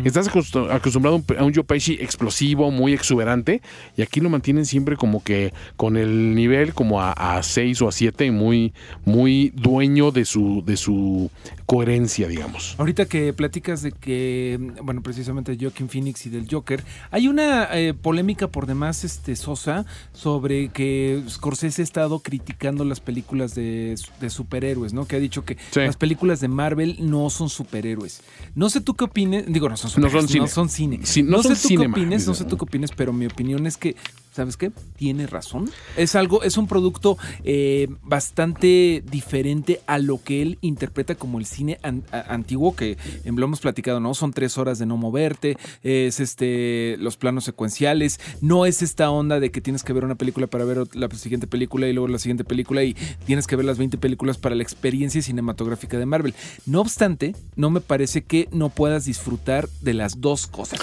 Estás acostu- acostumbrado a a un Joe Pesci explosivo, muy exuberante, y aquí lo mantienen siempre como que con el nivel como a, a 6 o a 7 y muy, muy dueño de su, de su coherencia, digamos. Ahorita que platicas de que, bueno, precisamente de Joaquin Phoenix y del Joker, hay una eh, polémica por demás este, sosa sobre que Scorsese ha estado criticando las películas de, de superhéroes, ¿no? Que ha dicho que Sí. las películas de Marvel no son superhéroes. No sé tú qué opines, digo, no son No son superhéroes, cine. no son cine. Sí, no sé tú qué opines, no sé tú qué opines, pero mi opinión es que ¿Sabes qué? Tiene razón. Es algo, es un producto eh, bastante diferente a lo que él interpreta como el cine antiguo, que lo hemos platicado, ¿no? Son tres horas de no moverte, es este, los planos secuenciales, no es esta onda de que tienes que ver una película para ver la siguiente película y luego la siguiente película y tienes que ver las 20 películas para la experiencia cinematográfica de Marvel. No obstante, no me parece que no puedas disfrutar de las dos cosas.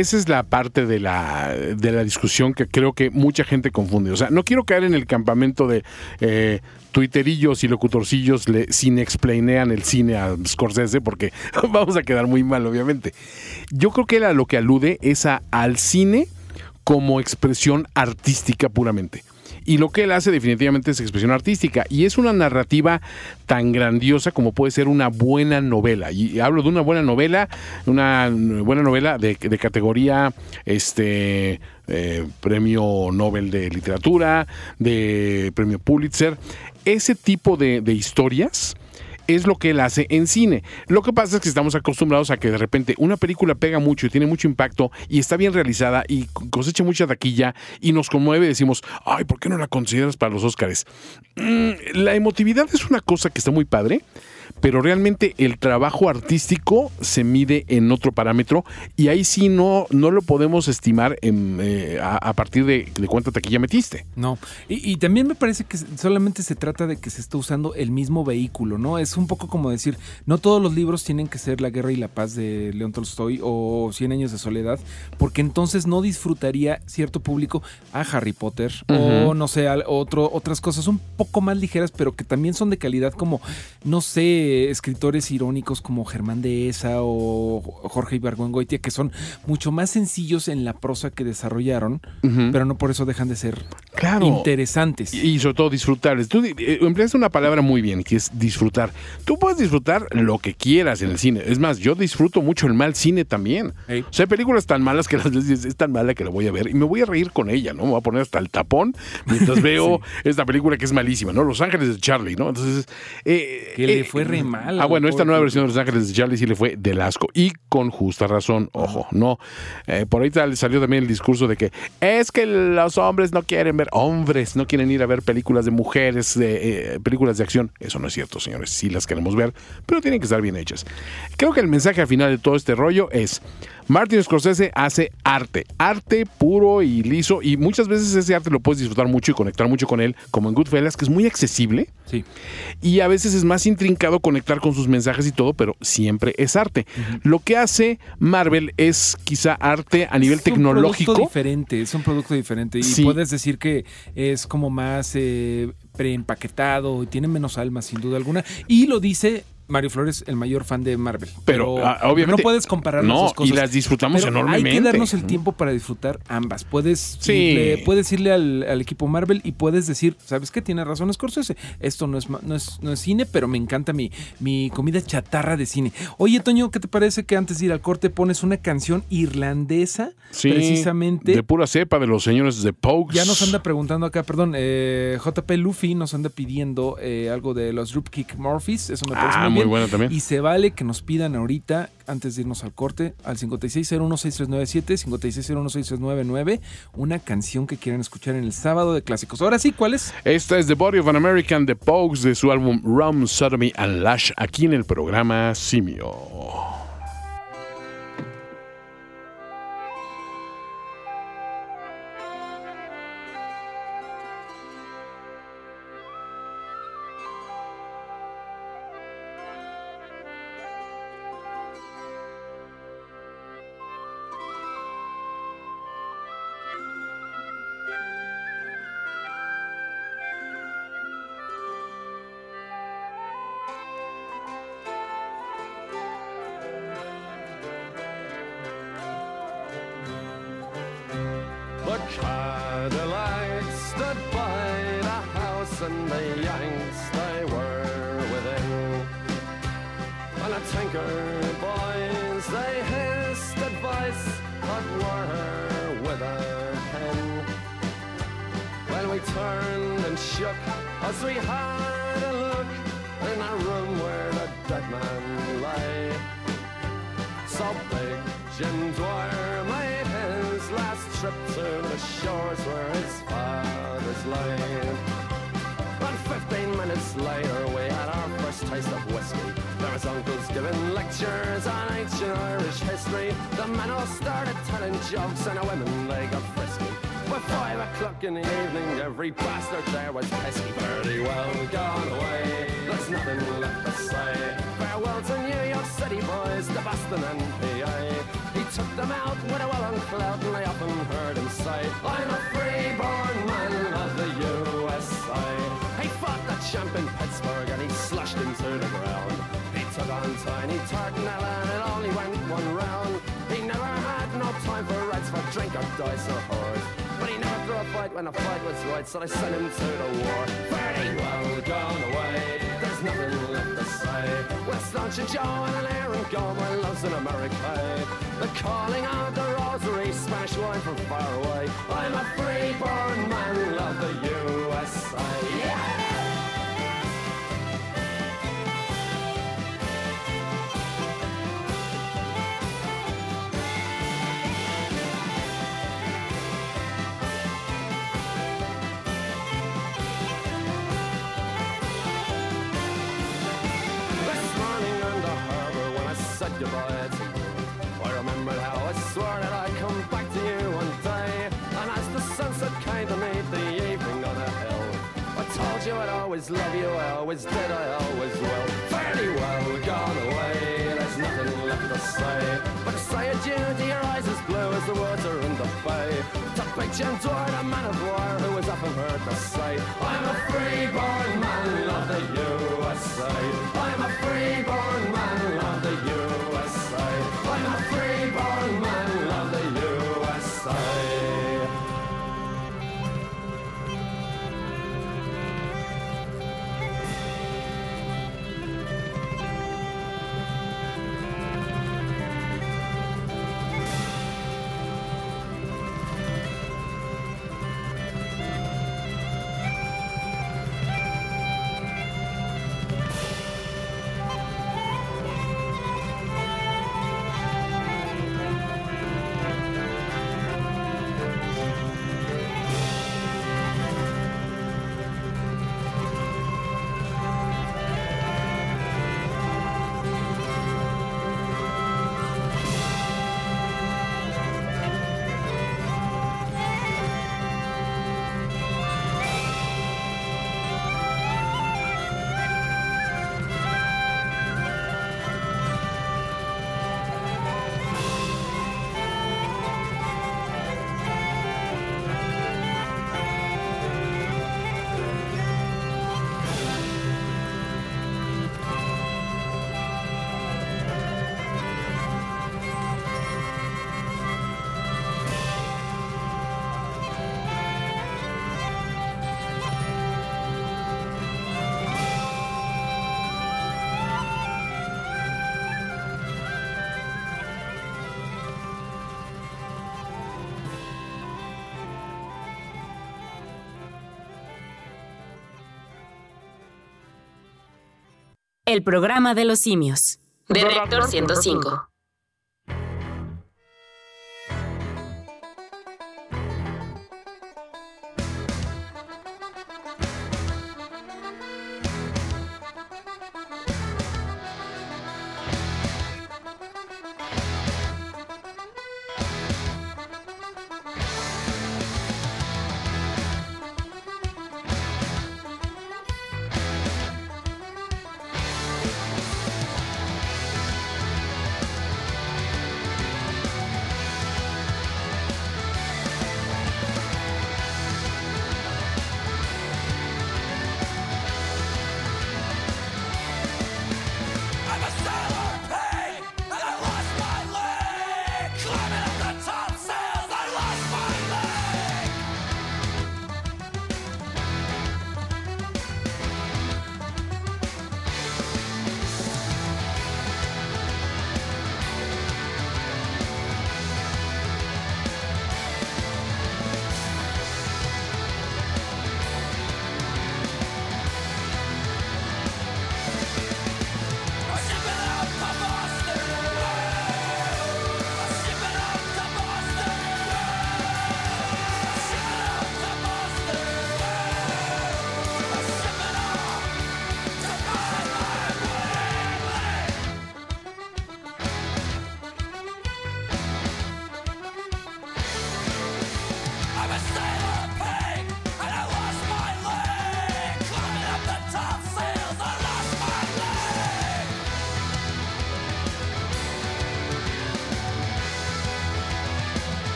Esa es la parte de la, de la discusión que creo que mucha gente confunde. O sea, no quiero caer en el campamento de eh, tuiterillos y locutorcillos le, explainean el cine a Scorsese porque vamos a quedar muy mal, obviamente. Yo creo que él a lo que alude es a- al cine como expresión artística puramente. Y lo que él hace definitivamente es expresión artística. Y es una narrativa tan grandiosa como puede ser una buena novela. Y hablo de una buena novela, una buena novela de, de categoría este eh, premio Nobel de literatura, de premio Pulitzer. Ese tipo de, de historias es lo que él hace en cine. Lo que pasa es que estamos acostumbrados a que de repente una película pega mucho y tiene mucho impacto y está bien realizada y cosecha mucha taquilla y nos conmueve y decimos, ay, ¿por qué no la consideras para los Óscares? Mm, la emotividad es una cosa que está muy padre, pero realmente el trabajo artístico se mide en otro parámetro y ahí sí no, no lo podemos estimar en, eh, a, a partir de, de cuánta taquilla metiste. No, y, y también me parece que solamente se trata de que se está usando el mismo vehículo, ¿no? Es un poco como decir, no todos los libros tienen que ser La Guerra y la Paz de León Tolstoy o Cien Años de Soledad, porque entonces no disfrutaría cierto público a Harry Potter o no sé, al- otro, otras cosas un poco más ligeras, pero que también son de calidad como, no sé, escritores irónicos como Germán Dehesa o Jorge Ibargüengoitia, que son mucho más sencillos en la prosa que desarrollaron, pero no por eso dejan de ser Claro. interesantes. Y sobre todo disfrutables. Tú eh, empleaste una palabra muy bien, que es disfrutar. Tú puedes disfrutar lo que quieras en el cine. Es más, yo disfruto mucho el mal cine también. O sea, hay películas tan malas que las veces es tan mala que la voy a ver y me voy a reír con ella, ¿no? Me voy a poner hasta el tapón mientras veo esta película que es malísima, ¿no? Los Ángeles de Charlie, ¿no? Entonces... eh, Que le eh, fue re mal, Ah, bueno, esta nueva versión de Los Ángeles de Charlie sí le fue del asco. Y con justa razón, ojo, no. Eh, por ahí salió también el discurso de que es que los hombres no quieren ver, hombres no quieren ir a ver películas de mujeres, de, eh, películas de acción. Eso no es cierto, señores. Sí las queremos ver, pero tienen que estar bien hechas. Creo que el mensaje al final de todo este rollo es, Martin Scorsese hace arte, arte puro y liso, y muchas veces ese arte lo puedes disfrutar mucho y conectar mucho con él, como en Goodfellas, que es muy accesible. Sí. Y a veces es más intrincado conectar con sus mensajes y todo, pero siempre es arte. Lo que hace Marvel es quizá arte a nivel Es un tecnológico. producto diferente, es un producto diferente. Y Sí. puedes decir que es como más eh, preempaquetado y tiene menos alma, sin duda alguna. Y lo dice Mario Flores, el mayor fan de Marvel. Pero, ah, obviamente- No puedes comparar las dos cosas. y las disfrutamos Pero enormemente. Hay que darnos el tiempo para disfrutar ambas. Puedes, Sí. irle, puedes irle al, al equipo Marvel y puedes decir, ¿sabes qué? Tiene razón Scorsese. Esto no es, no es, no es cine, pero me encanta mi, mi comida chatarra de cine. Oye, Toño, ¿qué te parece que antes de ir al corte pones una canción irlandesa? Sí, precisamente. De pura cepa de los señores de Pokes. Ya nos anda preguntando acá, perdón, eh, JP Luffy nos anda pidiendo eh, algo de los Dropkick Murphys. Eso me parece Ah, muy, muy bueno también. Y se vale que nos pidan ahorita, antes de irnos al corte, al 56016397, 56016399, una canción que quieran escuchar en el sábado de clásicos. Ahora sí, ¿cuál es? Esta es The Body of an American de Pokes de su álbum Rum, Sodomy and Lash aquí en el programa Simio. divide. I remember how I swore that I'd come back to you one day. And as the sunset came to meet the evening on a hill, I told you I'd always love you, I always did, I always will. Fairly well gone away, there's nothing left to say. But to say adieu to your eyes as blue as the water in the bay. To big Jim Dwight, a man of war who was often heard to say, I'm a free-born man, of the USA. I'm a free-born man, of the USA free born man of the USA. el programa de los simios. De Rector 105.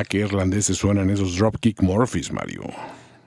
Ah, qué irlandeses suenan esos Dropkick Murphys, Mario.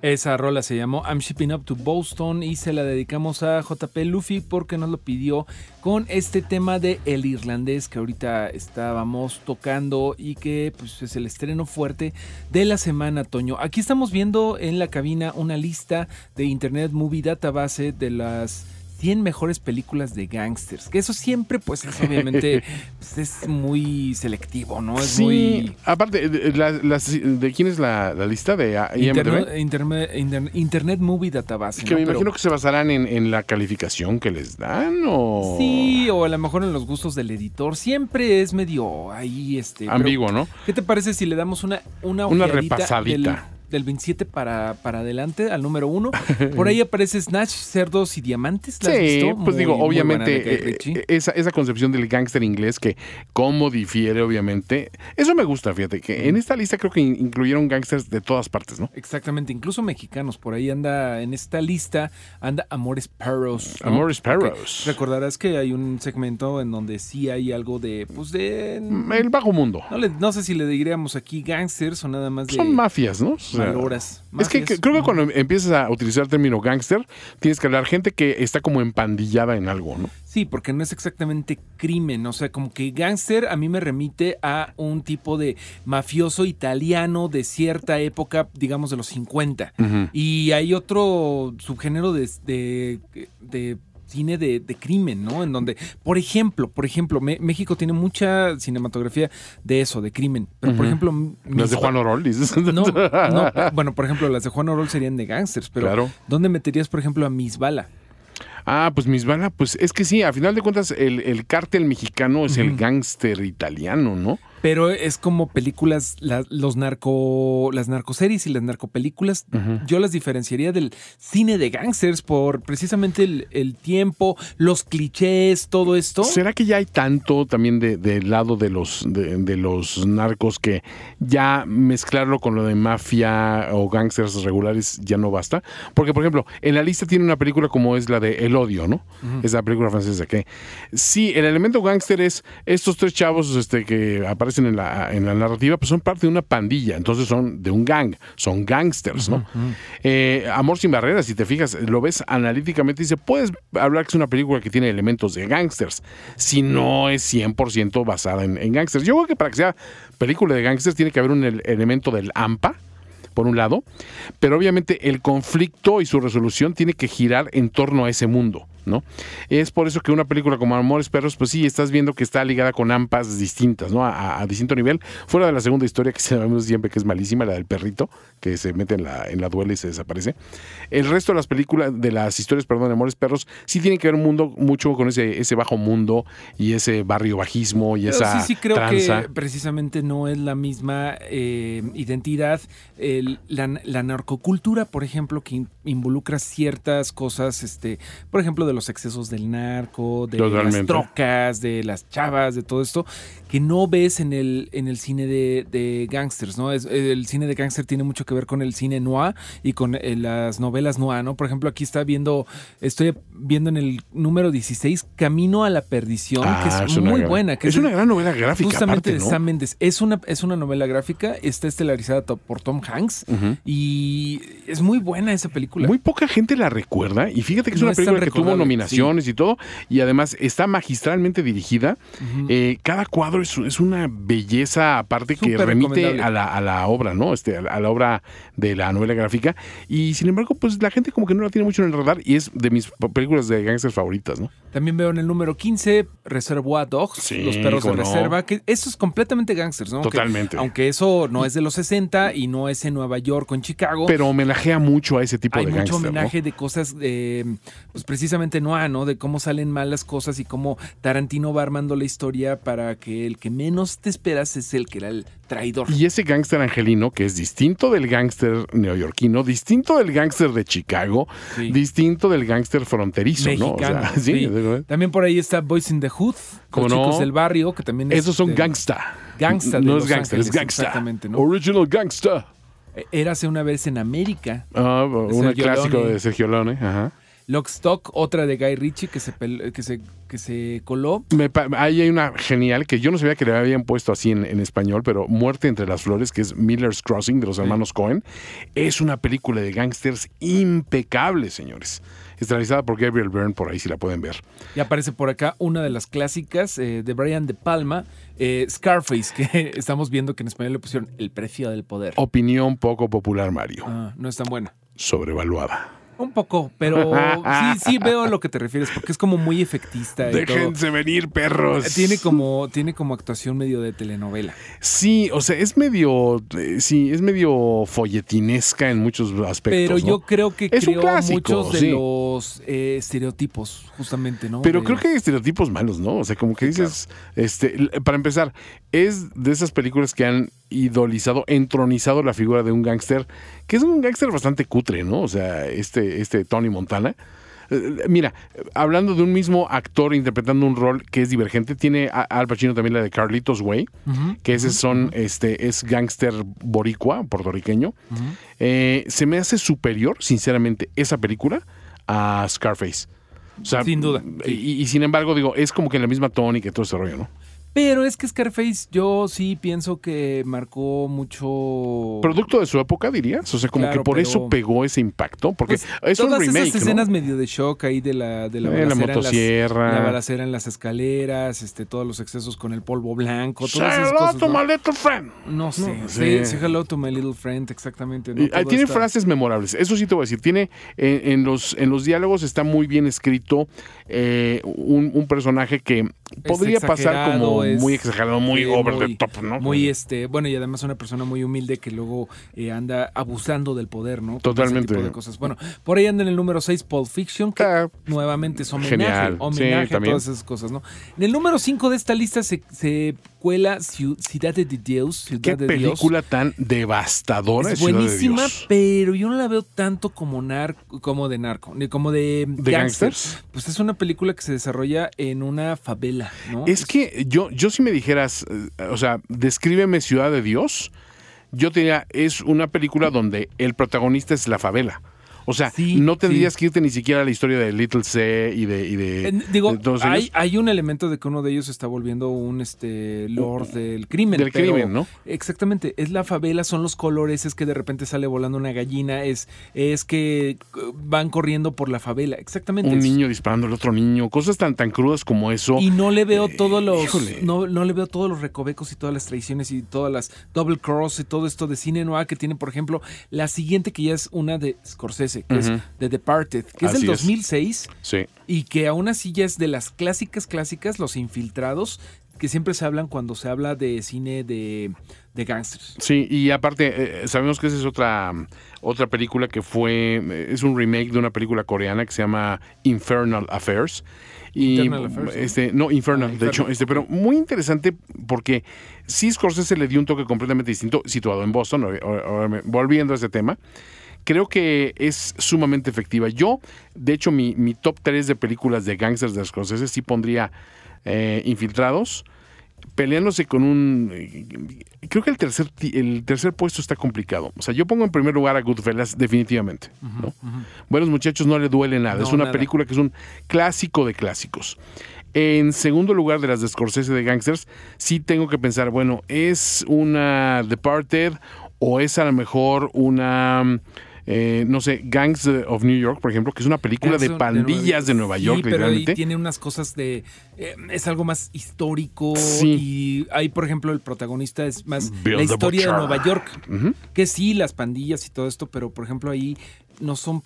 Esa rola se llamó I'm Shipping Up to Boston y se la dedicamos a JP Luffy porque nos lo pidió con este tema de El Irlandés que ahorita estábamos tocando y que pues, es el estreno fuerte de la semana, Toño. Aquí estamos viendo en la cabina una lista de Internet Movie Database de las 100 mejores películas de gangsters. Que eso siempre, pues, es obviamente pues, es muy selectivo, ¿no? Es sí, muy. aparte, de, la- ¿de quién es la, la lista? ¿De IMDb? Internet, Internet- Inter- Internet Movie Database. que ¿no? me Pero- imagino que se basarán en, en la calificación que les dan o... Sí, o a lo mejor en los gustos del editor. Siempre es medio ahí, este. Ambiguo, ¿no? ¿Qué te parece si le damos una, una, Una repasadita. Del, del 27 para, para adelante, al número uno. Por ahí aparece Snatch, Cerdos y Diamantes. ¿La has Sí, visto? pues Muy- digo, muy obviamente, eh, eh, esa, esa concepción del gángster inglés que cómo difiere, obviamente, eso me gusta, fíjate, que en esta lista creo que in- incluyeron gángsters de todas partes, ¿no? Exactamente, incluso mexicanos. Por ahí anda, en esta lista, anda Amores Perros. ¿no? Amores Perros. Recordarás que hay un segmento en donde sí hay algo de, pues de... El bajo mundo. No, le- no sé si le diríamos aquí gangsters o nada más de... Son mafias, ¿no? O sea, Maloras. Es que, creo que cuando empiezas a utilizar el término gángster, tienes que hablar gente que está como empandillada en algo, ¿no? Sí, porque no es exactamente crimen, o sea, como que gángster a mí me remite a un tipo de mafioso italiano de cierta época, digamos de los 50. Y hay otro subgénero de, de, de cine de, de crimen, ¿no? En donde, por ejemplo, por ejemplo, Me- México tiene mucha cinematografía de eso, de crimen. Pero, por ejemplo... Las de Juan Orol, dices. No, no, bueno, por ejemplo, las de Juan Orol serían de gángsters, pero Claro. ¿dónde meterías, por ejemplo, a Miss Bala? Ah, pues mis balas, pues es que sí, a final de cuentas el, el cártel mexicano es el gángster italiano, ¿no? Pero es como películas, la- los narco, las narcoseries y las narcopelículas, yo las diferenciaría del cine de gangsters por precisamente el, el tiempo, los clichés, todo esto. ¿Será que ya hay tanto también de- del lado de los, de, de los narcos que ya mezclarlo con lo de mafia o gángsters regulares ya no basta? Porque, por ejemplo, en la lista tiene una película como es la de El Odio, ¿no? Esa película francesa que sí, el elemento gángster es estos tres chavos este, que aparecen en la, en la narrativa, pues son parte de una pandilla, entonces son de un gang, son gangsters, ¿no? Eh, Amor sin barreras, si te fijas, lo ves analíticamente y dice, puedes hablar que es una película que tiene elementos de gangsters, si no es 100% basada en, en gangsters. Yo creo que para que sea película de gangsters tiene que haber un el- elemento del AMPA, por un lado, pero obviamente el conflicto y su resolución tiene que girar en torno a ese mundo, ¿no? Es por eso que una película como Amores Perros, pues sí, estás viendo que está ligada con AMPAs distintas, ¿no? A, a- distinto nivel, fuera de la segunda historia que sabemos siempre que es malísima, la del perrito, que se mete en la, en la duela y se desaparece. El resto de las películas, de las historias, perdón, de Amores Perros, sí tienen que ver un mundo mucho con ese, ese bajo mundo y ese barrio bajismo y Pero esa sí, sí creo tranza. que precisamente no es la misma eh, identidad. El- la, la narcocultura, por ejemplo, que in- involucra ciertas cosas, este, por ejemplo, de los excesos del narco, de las trocas, de las chavas, de todo esto, que no ves en el, en el cine de, de gangsters, ¿no? Es, el cine de gangster tiene mucho que ver con el cine noir y con eh, las novelas noir, ¿no? Por ejemplo, aquí está viendo, estoy viendo en el número 16, Camino a la Perdición, Ah, que es, es una muy gran- buena. Que es una gran novela gráfica, Justamente aparte, de. Sam Mendes. Es una, es una novela gráfica, está estelarizada por Tom Hanks y es muy buena esa película. Muy poca gente la recuerda y fíjate que es No una película que tuvo nominaciones y todo y además está magistralmente dirigida. Eh, cada cuadro es, es una belleza aparte que remite a la, a la obra, ¿no? Este, a, la- obra de la novela gráfica y sin embargo pues la gente como que no la tiene mucho en el radar y es de mis películas de gangsters favoritas, ¿no? También veo en el número 15 Reservoir Dogs, Sí, Los Perros de no. Reserva, que eso es completamente gangsters, ¿no? Totalmente. Aunque, eso no es de los 60 y no es en Nueva York o en Chicago. Pero homenajea mucho a ese tipo hay de mucho gangster, ¿no? homenaje de cosas, eh, pues precisamente no, ¿no? De cómo salen mal las cosas y cómo Tarantino va armando la historia para que el que menos te esperas es el que era el traidor. Y ese gángster angelino, que es distinto del gángster neoyorquino, distinto del gángster de Chicago, Sí. distinto del gángster fronterizo, ¿no? O sea, Mexicano. sí, sí. digo, También por ahí está Boys in the Hood, ¿Cómo los no? chicos del barrio, que también es Esos son de- gangsta. Gangsta de No Los es gangster, es Ángeles, gangsta. exactamente, ¿no? Original gangsta. Érase una vez en América. Ah, un clásico de Sergio Leone. Ajá. Lock Stock, otra de Guy Ritchie que se, que se, que se coló. Me ahí hay una genial que yo no sabía que le habían puesto así en, en español, pero Muerte entre las Flores, que es Miller's Crossing de los hermanos Cohen, es una película de gángsters impecable, señores. Está realizada por Gabriel Byrne, por ahí si la pueden ver. Y aparece por acá una de las clásicas eh, de Brian De Palma, eh, Scarface, que estamos viendo que en español le pusieron El precio del poder. Opinión poco popular, Mario. Ah, no es tan buena. Sobrevaluada. Un poco, pero sí, sí veo a lo que te refieres, porque es como muy efectista y todo. Déjense venir, perros. Tiene como, tiene como actuación medio de telenovela. Sí, o sea, es medio. eh, sí, es medio folletinesca en muchos aspectos. Pero yo creo que Es un creó clásico, muchos de sí. los eh, estereotipos, justamente, ¿no? Pero De- creo que hay estereotipos malos, ¿no? O sea, como que dices, este, para empezar, es de esas películas que han idolizado, entronizado la figura de un gángster, que es un gángster bastante cutre, ¿no? O sea, este, este Tony Montana. Eh, Mira, hablando de un mismo actor interpretando un rol que es divergente, tiene a- Al Pacino también la de Carlitos Way, que ese son, este, es gángster boricua, puertorriqueño. Eh, se me hace superior, sinceramente, esa película a Scarface. O sea, Sin duda, Y, y sin embargo, digo, es como que la misma tónica y todo ese rollo, ¿no? Pero es que Scarface yo sí pienso que marcó mucho... Producto de su época, dirías. O sea, como Claro, que por pero- eso pegó ese impacto. Porque Pues, es un todas remake. esas ¿no? escenas medio de shock ahí de la, de la Eh, la balacera, en las- motosierra. la balacera en las escaleras, este, todos los excesos con el polvo blanco, todas esas hello cosas. to ¿no? my little friend. No sé, No, sí, sí. hello to my little friend, exactamente. ¿no? Y, tiene está- frases memorables, eso sí te voy a decir. Tiene eh, en, los, en los diálogos está muy bien escrito eh, un, un personaje que podría pasar como es- muy exagerado, muy sí, over muy- the top, ¿no? Muy este, bueno, y además una persona muy humilde que luego eh, anda abusando del poder, ¿no? Totalmente. De cosas. Bueno, por ahí anda en el número 6 Pulp Fiction, que Ah, nuevamente es homenaje, Genial. homenaje Sí, a todas esas cosas, ¿no? En el número 5 de esta lista se, se cuela Ciu- Ciudad de Dios, Ciudad Qué de película tan devastadora. Es Ciudad de buenísima, Dios. pero yo no la veo tanto como narco, como de narco, ni como de, ¿De gangster. gangsters? Pues es una película que se desarrolla en una favela, ¿no? Es que yo, yo si me dijeras, eh, o sea, descríbeme Ciudad de Dios, yo te diría, es una película donde el protagonista es la favela. O sea, Sí, no tendrías sí. que irte ni siquiera a la historia de Little C y de... y de- Eh, Digo, de todos hay, ellos. hay un elemento de que uno de ellos está volviendo un este lord del crimen. Del pero- crimen, ¿no? Exactamente. Es la favela, son los colores, es que de repente sale volando una gallina, es, es que eh, van corriendo por la favela. Exactamente. Un niño disparando al otro niño, cosas tan tan crudas como eso. Y no le veo todos los. Eh. No, no le veo todos los recovecos y todas las traiciones y todas las double cross y todo esto de cine noir que tiene, por ejemplo, la siguiente que ya es una de Scorsese, que es The Departed, que es del es. 2006 Sí. y que aún así ya es de las clásicas clásicas, los infiltrados, que siempre se hablan cuando se habla de cine de, de gangsters. Sí, y aparte, eh, sabemos que esa es otra, otra película que fue, eh, es un remake de una película coreana que se llama Infernal Affairs. Y, Infernal Affairs, ¿no? este, no, Infernal, Ah, de Infernal. hecho, este, pero muy interesante porque sí Scorsese le dio un toque completamente distinto, situado en Boston, volviendo a ese tema. Creo que es sumamente efectiva. Yo, de hecho, mi, mi top 3 de películas de gangsters de Scorsese sí pondría eh, Infiltrados, peleándose con un... eh, Creo que el tercer, el tercer puesto está complicado. O sea, yo pongo en primer lugar a Goodfellas definitivamente. ¿no? Buenos muchachos, no le duele nada. No, es una nada. película que es un clásico de clásicos. En segundo lugar de las de Scorsese de Gangsters, sí tengo que pensar, bueno, ¿es una Departed o es a lo mejor una, eh, no sé, Gangs of New York, por ejemplo, que es una película de Gangs pandillas de Nueva York, Sí, pero ahí literalmente? tiene unas cosas de... eh, es algo más histórico Sí. y ahí, por ejemplo, el protagonista es más la historia de. Nueva York. Que sí, las pandillas y todo esto, pero por ejemplo ahí no son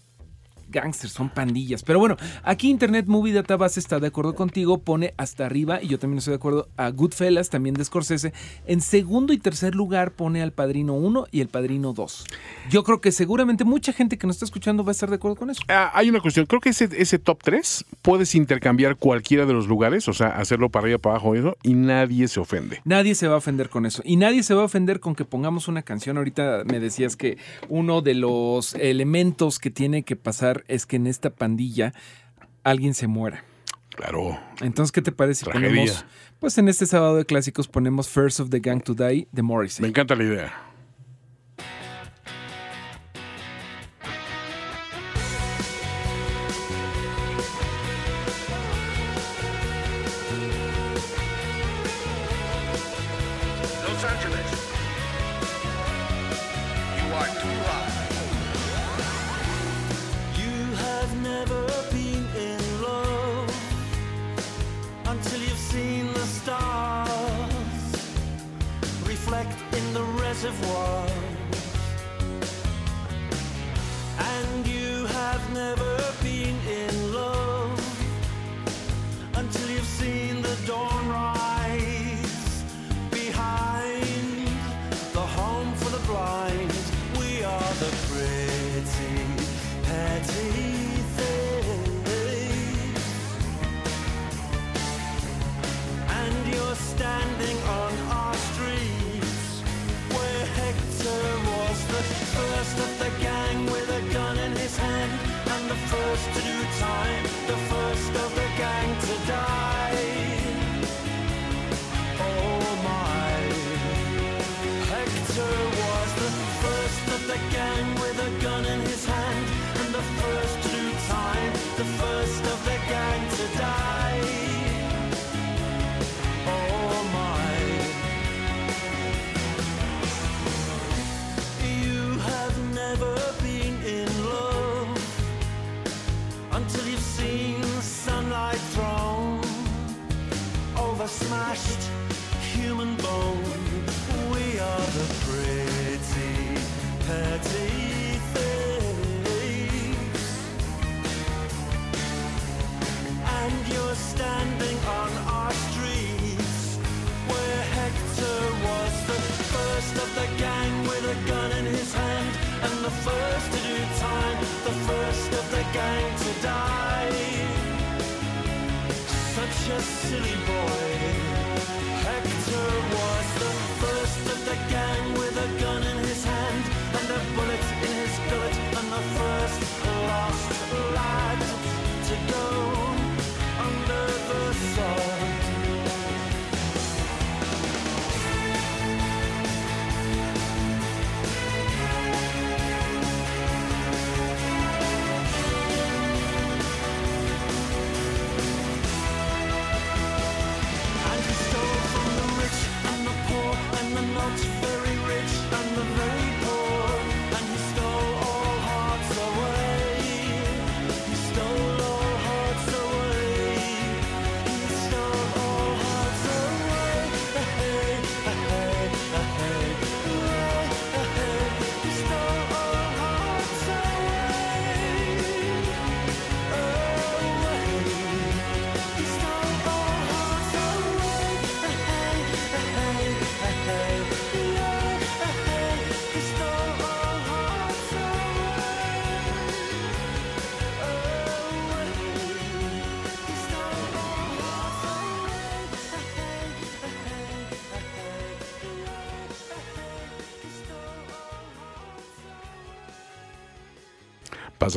gangsters, son pandillas. Pero bueno, aquí Internet Movie Database está de acuerdo contigo, pone hasta arriba, y yo también estoy de acuerdo, a Goodfellas, también de Scorsese. En segundo y tercer lugar pone al Padrino 1 y el Padrino 2. Yo creo que seguramente mucha gente que nos está escuchando va a estar de acuerdo con eso. Ah, hay una cuestión, creo que ese, ese top 3 puedes intercambiar cualquiera de los lugares, o sea, hacerlo para arriba, para abajo eso, y nadie se ofende. Nadie se va a ofender con eso. Y nadie se va a ofender con que pongamos una canción. Ahorita me decías que uno de los elementos que tiene que pasar es que en esta pandilla alguien se muera. Claro. Entonces, ¿qué te parece si ponemos, pues en este sábado de clásicos ponemos First of the Gang to Die de Morrissey? Me encanta la idea. reservoir first of the gang with a gun in his hand and the first to do time, smashed human bone. We are the pretty, petty things. And you're standing on our streets where Hector was the first of the gang with a gun in his hand and the first to do time, the first of the gang to die. Such a silly boy. Lost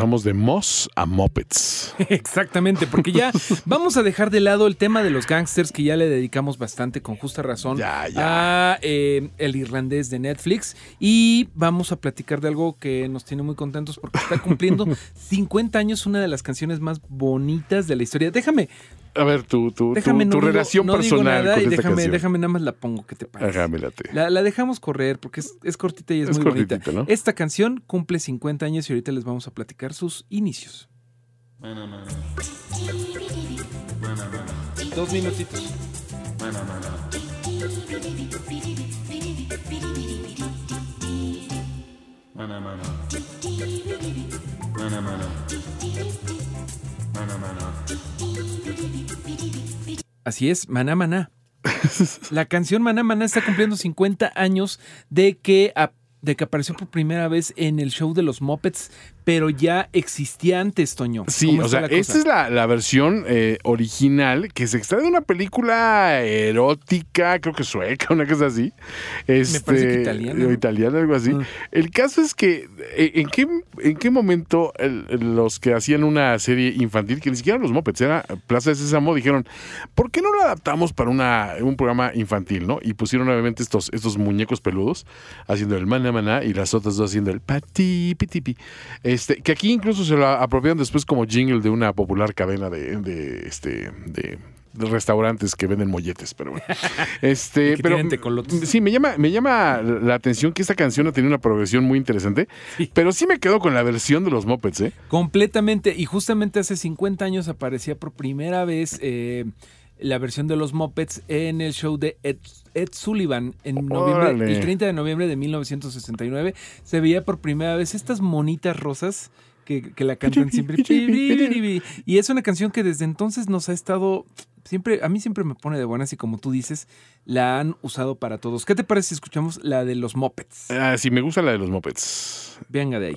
Pasamos de Moss a Muppets. Exactamente, porque ya vamos a dejar de lado el tema de los gangsters que ya le dedicamos bastante con justa razón Ya, ya. a eh, el irlandés de Netflix y vamos a platicar de algo que nos tiene muy contentos porque está cumpliendo 50 años una de las canciones más bonitas de la historia. Déjame, A ver, tu, tu, tu- déjame tu no digo- relación no digo personal nada con y esta déjame, canción. déjame nada más la pongo, ¿qué te parece? La, la dejamos correr porque es, es cortita y es, Es muy bonita. ¿no? Esta canción cumple 50 años y ahorita les vamos a platicar sus inicios. Dos minutitos. Así es, Maná Maná. La canción Maná Maná está cumpliendo 50 años de que, de que apareció por primera vez en el show de los Muppets, pero ya existía antes, Toño. Sí, ¿Cómo o sea, esta es la, la versión eh, original que se extrae de una película erótica, creo que sueca, una cosa así. Este, parece que italiana, o italiana, algo así. Ah. El caso es que, eh, ¿en qué, en qué momento el- los que hacían una serie infantil, que ni siquiera los Muppets, era Plaza de Sésamo, dijeron, ¿por qué no lo adaptamos para una, un programa infantil, no? Y pusieron obviamente estos, estos muñecos peludos haciendo el maná maná y las otras dos haciendo el pati pitipi. Este, que aquí incluso se lo apropiaron después como jingle de una popular cadena de, de, este, de, de restaurantes que venden molletes, pero bueno. Este, pero sí, me llama, me llama la atención que esta canción ha tenido una progresión muy interesante, Sí. pero sí me quedo con la versión de los Muppets, ¿eh? Completamente. Y justamente hace 50 años aparecía por primera vez eh, la versión de los Muppets en el show de Ed, Ed Sullivan en noviembre, Órale. el 30 de noviembre de 1969. Se veía por primera vez estas monitas rosas que, que la cantan siempre. Y es una canción que desde entonces nos ha estado siempre, a mí siempre me pone de buenas y como tú dices, la han usado para todos. ¿Qué te parece si escuchamos la de los Muppets? Ah, sí, me gusta la de los mopeds. Venga de ahí.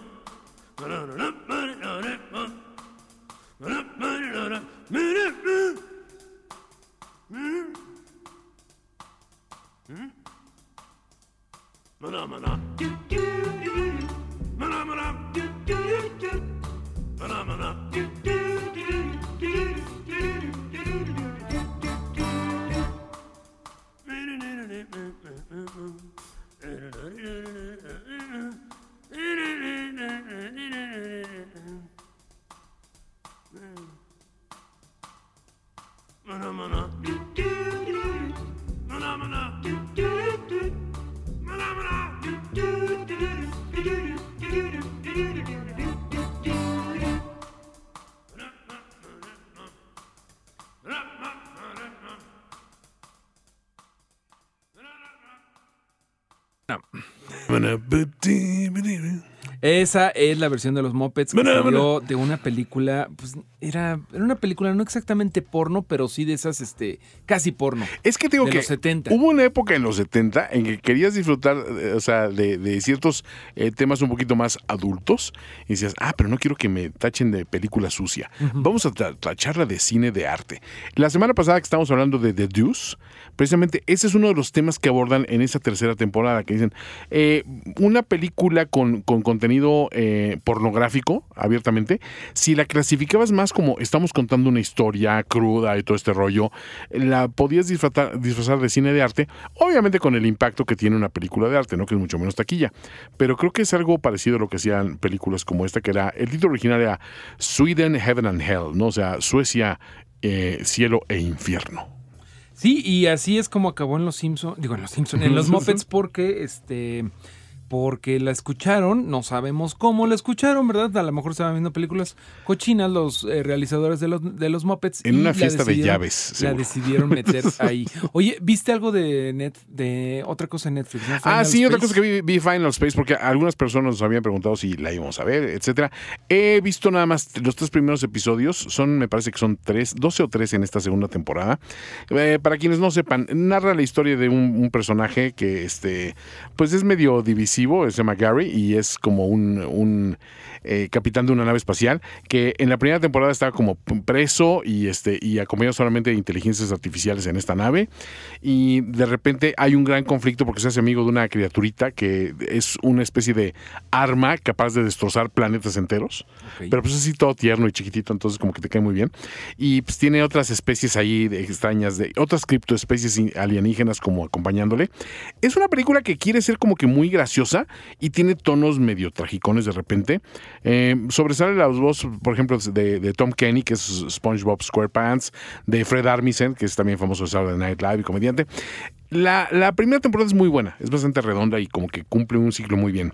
Esa es la versión de los Muppets que salió de una película, pues era, era una película no exactamente porno, pero sí de esas, este, casi porno. Es que te digo De que los 70. hubo una época en los 70 en que querías disfrutar, eh, o sea, de, de ciertos eh, temas un poquito más adultos y decías, ah, pero no quiero que me tachen de película sucia. Vamos a tacharla de cine de arte. La semana pasada que estábamos hablando de The Deuce, precisamente ese es uno de los temas que abordan en esa tercera temporada, que dicen, eh, una película con, con contenido eh, pornográfico, abiertamente, si la clasificabas más como estamos contando una historia cruda y todo este rollo, la podías disfrazar de cine de arte, obviamente con el impacto que tiene una película de arte, ¿no? Que es mucho menos taquilla. Pero creo que es algo parecido a lo que hacían películas como esta, que era, el título original era Sweden, Heaven and Hell, ¿no? O sea, Suecia, eh, cielo e infierno. Sí, y así es como acabó en Los Simpsons, digo en Los Simpsons, en Los Muppets, porque este porque la escucharon, no sabemos cómo la escucharon, ¿verdad? A lo mejor estaban viendo películas cochinas los eh, realizadores de los, de los Muppets. En una fiesta de llaves, La decidieron meter ahí. Oye, ¿viste algo de net, de otra cosa en Netflix? no? Ah, sí, otra cosa que vi, vi Final Space, porque algunas personas nos habían preguntado si la íbamos a ver, etcétera. He visto nada más los tres primeros episodios, son, me parece que son tres, 12 o 13 en esta segunda temporada. Eh, para quienes no sepan, narra la historia de un, un personaje que este, pues es medio divisivo, se llama Gary, y es como un, un, eh, capitán de una nave espacial, que en la primera temporada estaba como preso y este, y acompañado solamente de inteligencias artificiales en esta nave. Y de repente hay un gran conflicto porque se hace amigo de una criaturita que es una especie de arma capaz de destrozar planetas enteros. Pero pues así todo tierno y chiquitito, entonces como que te cae muy bien. Y pues tiene otras especies ahí de extrañas, de otras criptoespecies alienígenas como acompañándole. Es una película que quiere ser como que muy graciosa y tiene tonos medio tragicones de repente. Eh, sobresale la voz, por ejemplo, de, de Tom Kenny, que es SpongeBob SquarePants, de Fred Armisen, que es también famoso de Saturday Night Live y comediante. La, la primera temporada es muy buena, es bastante redonda y como que cumple un ciclo muy bien.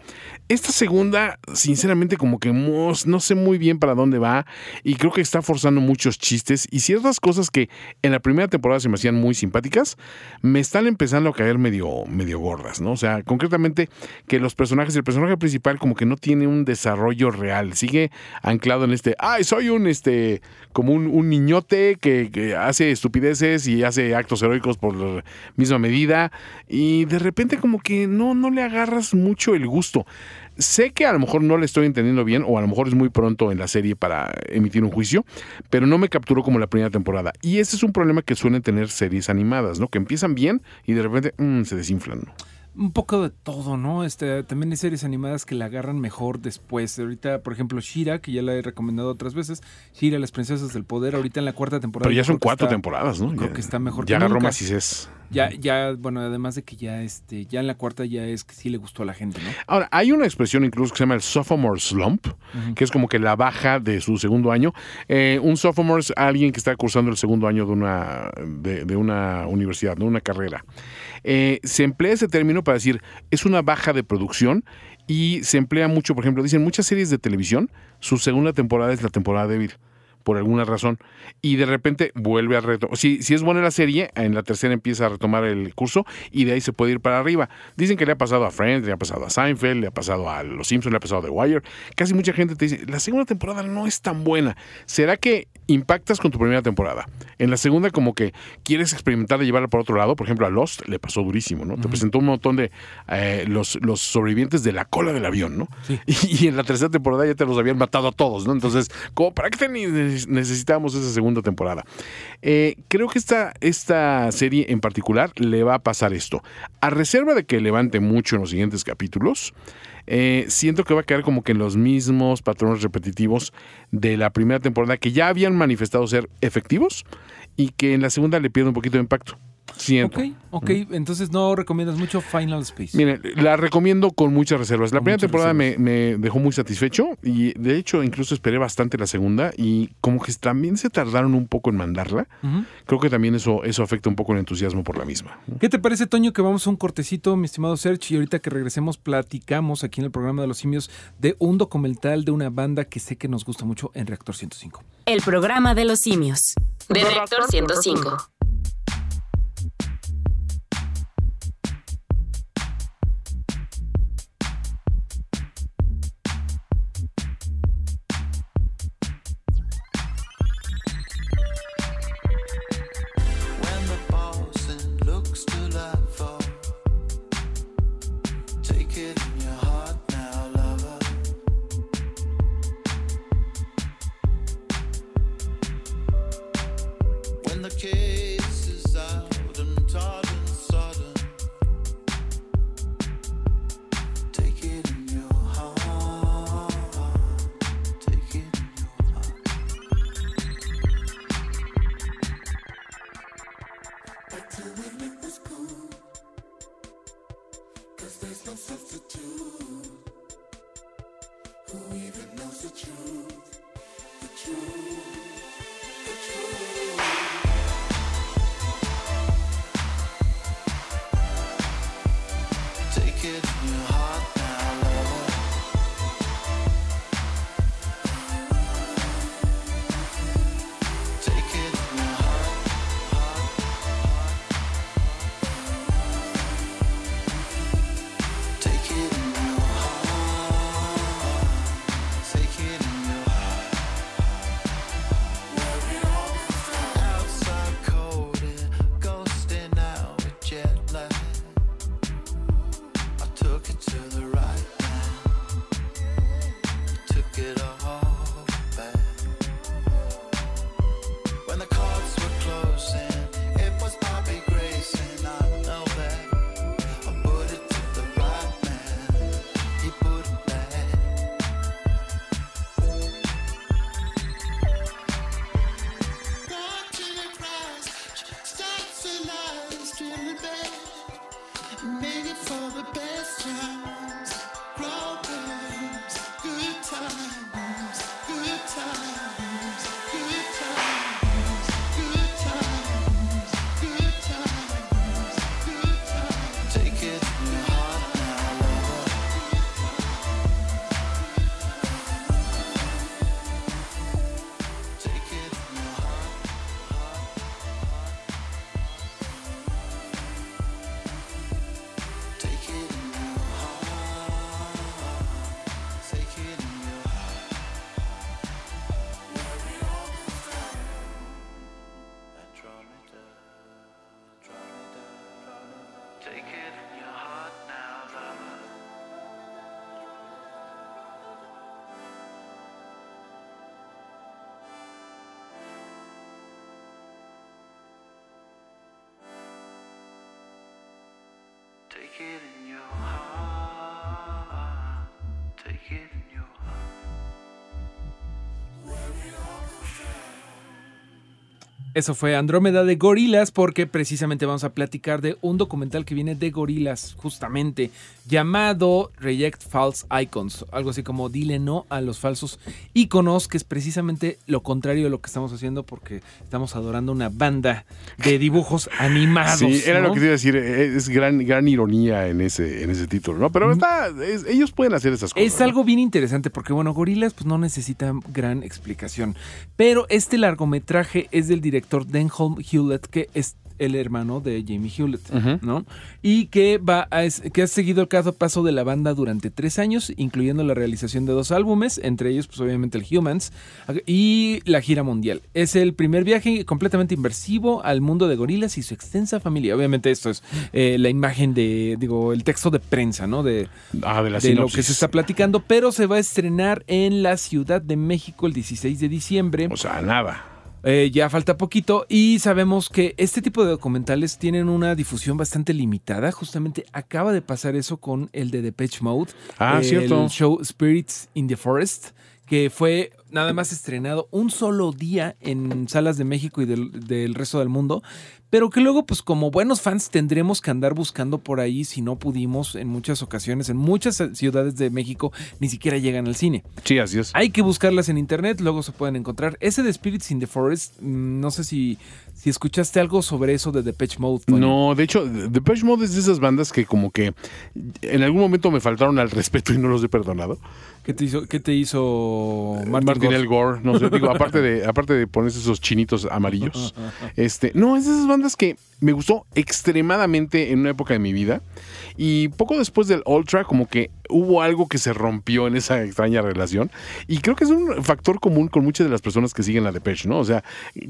Esta segunda, sinceramente, como que no sé muy bien para dónde va y creo que está forzando muchos chistes y ciertas cosas que en la primera temporada se me hacían muy simpáticas, me están empezando a caer medio, medio gordas, ¿no? O sea, concretamente que los personajes, el personaje principal como que no tiene un desarrollo real, sigue anclado en este, ay, soy un, este, como un, un niñote que, que hace estupideces y hace actos heroicos por la misma medida y de repente como que no, no le agarras mucho el gusto. Sé que a lo mejor no le estoy entendiendo bien o a lo mejor es muy pronto en la serie para emitir un juicio, pero no me capturó como la primera temporada. Y ese es un problema que suelen tener series animadas, ¿no? Que empiezan bien y de repente mm, se desinflan. Un poco de todo, ¿no? Este, también hay series animadas que la agarran mejor después. Ahorita, por ejemplo, Shira, que ya la he recomendado otras veces. Shira, las princesas del poder, ahorita en la cuarta temporada. Pero ya son cuatro está- temporadas, ¿no? creo Ya- que está mejor Ya que agarró nunca. macizés. Ya, ya, bueno, además de que ya, este, ya en la cuarta ya es que sí le gustó a la gente, ¿no? Ahora, hay una expresión incluso que se llama el sophomore slump, que es como que la baja de su segundo año. Eh, un sophomore es alguien que está cursando el segundo año de una, de, de una universidad, de una carrera. Eh, se emplea ese término para decir, es una baja de producción y se emplea mucho, por ejemplo, dicen muchas series de televisión, su segunda temporada es la temporada débil por alguna razón y de repente vuelve a retomar. Si, si es buena la serie, en la tercera empieza a retomar el curso y de ahí se puede ir para arriba. Dicen que le ha pasado a Friends, le ha pasado a Seinfeld, le ha pasado a Los Simpsons, le ha pasado a The Wire. Casi mucha gente te dice, la segunda temporada no es tan buena. ¿Será que impactas con tu primera temporada? En la segunda como que quieres experimentar de llevarla por otro lado. Por ejemplo, a Lost le pasó durísimo, ¿no? Te presentó un montón de eh, los, los sobrevivientes de la cola del avión, ¿no? Y, y en la tercera temporada ya te los habían matado a todos, ¿no? Entonces, como para qué necesitamos esa segunda temporada? Eh, creo que esta, esta serie en particular le va a pasar esto. A reserva de que levante mucho en los siguientes capítulos, eh, siento que va a quedar como que en los mismos patrones repetitivos de la primera temporada que ya habían manifestado ser efectivos y que en la segunda le pierde un poquito de impacto. Siento. Ok, ok. Entonces no recomiendas mucho Final Space. Miren, la recomiendo con muchas reservas. La Con primera temporada me, me dejó muy satisfecho y de hecho incluso esperé bastante la segunda y como que también se tardaron un poco en mandarla. Creo que también eso, eso afecta un poco el entusiasmo por la misma. ¿Qué te parece, Toño, que vamos a un cortecito, mi estimado Serge, y ahorita que regresemos platicamos aquí en el programa de los simios de un documental de una banda que sé que nos gusta mucho en Reactor 105. El programa de los simios. De Reactor 105. Take it in your heart. Take it Eso fue Andrómeda de Gorilas porque precisamente vamos a platicar de un documental que viene de Gorilas justamente llamado Reject False Icons, algo así como dile no a los falsos iconos, que es precisamente lo contrario de lo que estamos haciendo porque estamos adorando una banda de dibujos animados. Sí, era ¿no? lo que te iba a decir. Es gran, gran ironía en ese, en ese título, ¿no? Pero está, es- ellos pueden hacer esas cosas. Es algo bien interesante porque, bueno, Gorilas pues no necesita gran explicación. Pero este largometraje es del director Denholm Hewlett, que es el hermano de Jamie Hewlett, ¿no? Y que va a que ha seguido el caso paso de la banda durante tres años, incluyendo la realización de dos álbumes, entre ellos, pues obviamente el Humans y la gira mundial. Es el primer viaje completamente inmersivo al mundo de gorilas y su extensa familia. Obviamente esto es eh, la imagen de, digo, el texto de prensa, ¿no? De, Ah, de lo que se está platicando, pero se va a estrenar en la Ciudad de México el 16 de diciembre. O sea, nada. Eh, ya falta poquito y sabemos que este tipo de documentales tienen una difusión bastante limitada. Justamente acaba de pasar eso con el de Depeche Mode. Ah, el cierto. show Spirits in the Forest, que fue nada más estrenado un solo día en salas de México y del, del resto del mundo. Pero que luego, pues como buenos fans, tendremos que andar buscando por ahí si no pudimos en muchas ocasiones. En muchas ciudades de México ni siquiera llegan al cine. Sí, así es. Hay que buscarlas en internet, luego se pueden encontrar. Ese de Spirits in the Forest, mm, no sé si, si escuchaste algo sobre eso de Depeche Mode. Toño. No, de hecho, Depeche Mode es de esas bandas que como que en algún momento me faltaron al respeto y no los he perdonado. ¿Qué te hizo, qué te hizo Martin, Martin Gore? L. Gore, no sé, digo, aparte de, aparte de ponerse esos chinitos amarillos. Este, no, es de esas bandas que me gustó extremadamente en una época de mi vida. Y poco después del Ultra, como que hubo algo que se rompió en esa extraña relación. Y creo que es un factor común con muchas de las personas que siguen la Depeche, ¿no? O sea,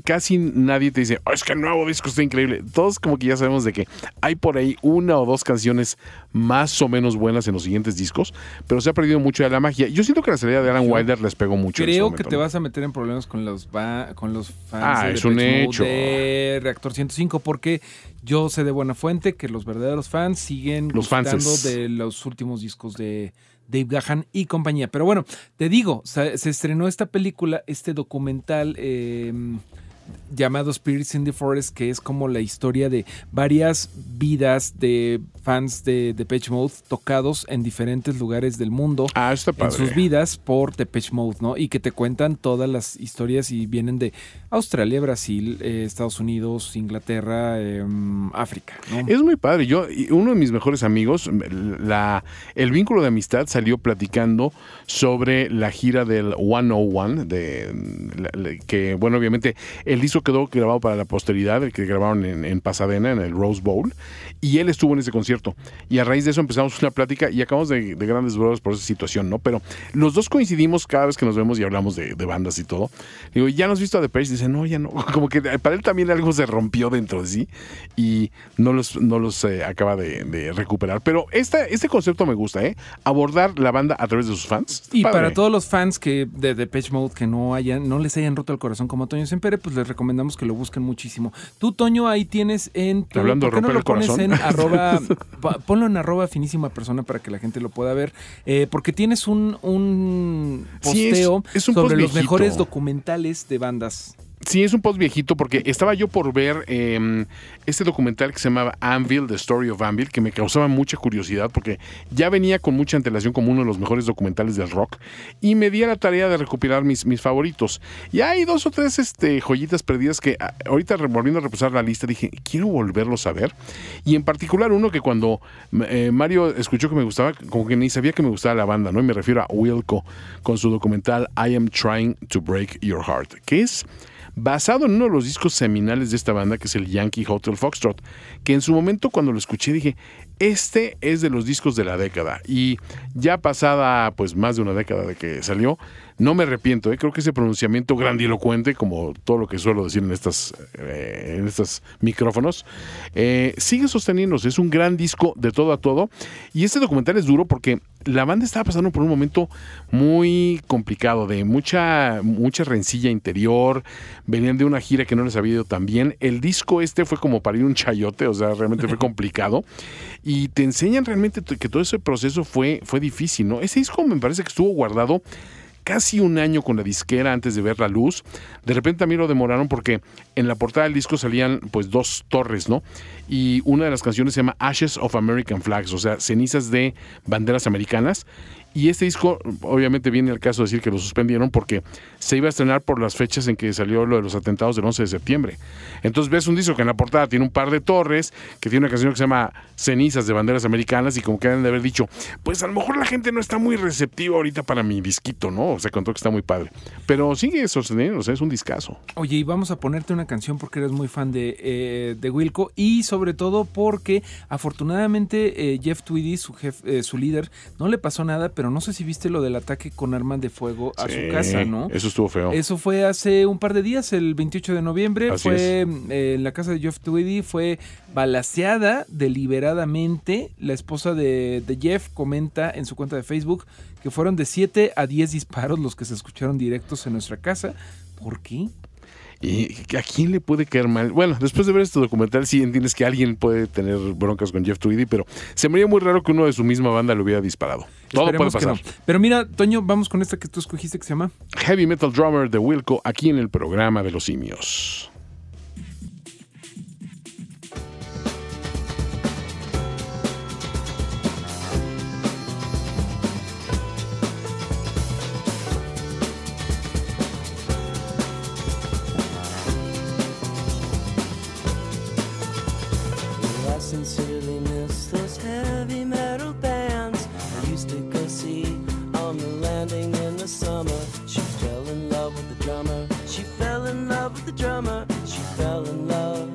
casi nadie te dice, "Oh, es que el nuevo disco está increíble. Todos como que ya sabemos de que hay por ahí una o dos canciones más o menos buenas en los siguientes discos, pero se ha perdido mucho de la magia. Yo siento que la salida de Alan Wilder les pegó mucho. en Creo que te ¿no? vas a meter en problemas con los, con los fans Ah, de es un Depeche hecho. de Reactor 105, porque yo sé de buena fuente que los verdaderos fans siguen Los gustando fanses. de los últimos discos de Dave Gahan y compañía. Pero bueno, te digo, se, se estrenó esta película, este documental eh, llamado Spirits in the Forest, que es como la historia de varias vidas de fans de Depeche Mode tocados en diferentes lugares del mundo Ah, está en sus vidas por Depeche Mode, ¿no? Y que te cuentan todas las historias y vienen de Australia, Brasil, eh, Estados Unidos, Inglaterra, em, África. Es muy padre. Yo, uno de mis mejores amigos, la, el vínculo de amistad salió platicando sobre la gira del 101, de, la- la- que, bueno, obviamente el disco quedó grabado para la posteridad, el que grabaron en, en Pasadena, en el Rose Bowl, y él estuvo en ese concierto. Y a raíz de eso empezamos una plática y acabamos de, de grandes brothers por esa situación, ¿no? Pero los dos coincidimos cada vez que nos vemos y hablamos de, bandas y todo. Digo, ¿ya nos has visto a Depeche? Dice, no, ya no. Como que para él también algo se rompió dentro de sí y no los, no los eh, acaba de, de recuperar. Pero esta, este concepto me gusta, ¿eh? Abordar la banda a través de sus fans. Y Padre. para todos los fans que de Depeche Mode que no hayan, no les hayan roto el corazón como Toño Sempere, pues les recomendamos que lo busquen muchísimo. Tú, Toño, ahí tienes en tu- Hablando de ¿por qué no romper lo el corazón? en arroba, pa- ponlo en arroba finísima persona para que la gente lo pueda ver. Eh, porque tienes un, un Sí, es- posteo es un sobre post los mejores documentales de bandas. Sí, es un post viejito porque estaba yo por ver eh, este documental que se llamaba Anvil, The Story of Anvil, que me causaba mucha curiosidad porque ya venía con mucha antelación como uno de los mejores documentales del rock y me di a la tarea de recopilar mis, mis favoritos. Y hay dos o tres este, joyitas perdidas que ah, ahorita volviendo a repasar la lista dije, quiero volverlos a ver. Y en particular uno que cuando eh, Mario escuchó que me gustaba, como que ni sabía que me gustaba la banda, ¿no? Y me refiero a Wilco con su documental I Am Trying to Break Your Heart, que es basado en uno de los discos seminales de esta banda, que es el Yankee Hotel Foxtrot, que en su momento cuando lo escuché dije, este es de los discos de la década. Y ya pasada pues más de una década de que salió, no me arrepiento, ¿eh? creo que ese pronunciamiento grandilocuente, como todo lo que suelo decir en, estas, eh, en estos micrófonos, eh, sigue sosteniéndose, es un gran disco de todo a todo. Y este documental es duro porque la banda estaba pasando por un momento muy complicado, de mucha, mucha rencilla interior, venían de una gira que no les había ido tan bien. El disco este fue como para ir un chayote, o sea, realmente fue complicado. Y te enseñan realmente que todo ese proceso fue, fue difícil, ¿no? Ese disco me parece que estuvo guardado casi un año con la disquera antes de ver la luz. De repente también lo demoraron porque en la portada del disco salían pues dos torres, ¿no? Y una de las canciones se llama Ashes of American Flags, o sea, cenizas de banderas americanas. Y este disco, obviamente viene el caso de decir que lo suspendieron porque se iba a estrenar por las fechas en que salió lo de los atentados del 11 de septiembre. Entonces ves un disco que en la portada tiene un par de torres, que tiene una canción que se llama Cenizas de Banderas Americanas y como que deben de haber dicho, pues a lo mejor la gente no está muy receptiva ahorita para mi disquito, ¿no? O sea, contó que está muy padre. Pero sigue sosteniendo, o sea, es un discazo. Oye, y vamos a ponerte una canción porque eres muy fan de, eh, de Wilco y sobre todo porque afortunadamente eh, Jeff Tweedy, su, jef- eh, su líder, no le pasó nada, pero no sé si viste lo del ataque con armas de fuego a Sí, su casa, ¿no? Eso estuvo feo. Eso fue hace un par de días, el 28 de noviembre. Así fue eh, en la casa de Jeff Tweedy, fue balaseada deliberadamente. La esposa de, de Jeff comenta en su cuenta de Facebook que fueron de 7 a 10 disparos los que se escucharon directos en nuestra casa. ¿Por qué? ¿Y a quién le puede caer mal? Bueno, después de ver este documental, sí entiendes que alguien puede tener broncas con Jeff Tweedy, pero se me haría muy raro que uno de su misma banda lo hubiera disparado. Todo puede Esperemos pasar. no. Pero mira, Toño, vamos con esta que tú escogiste que se llama Heavy Metal Drummer de Wilco, aquí en el programa de los simios. Landing in the summer. She fell in love with the drummer. She fell in love with the drummer. She fell in love.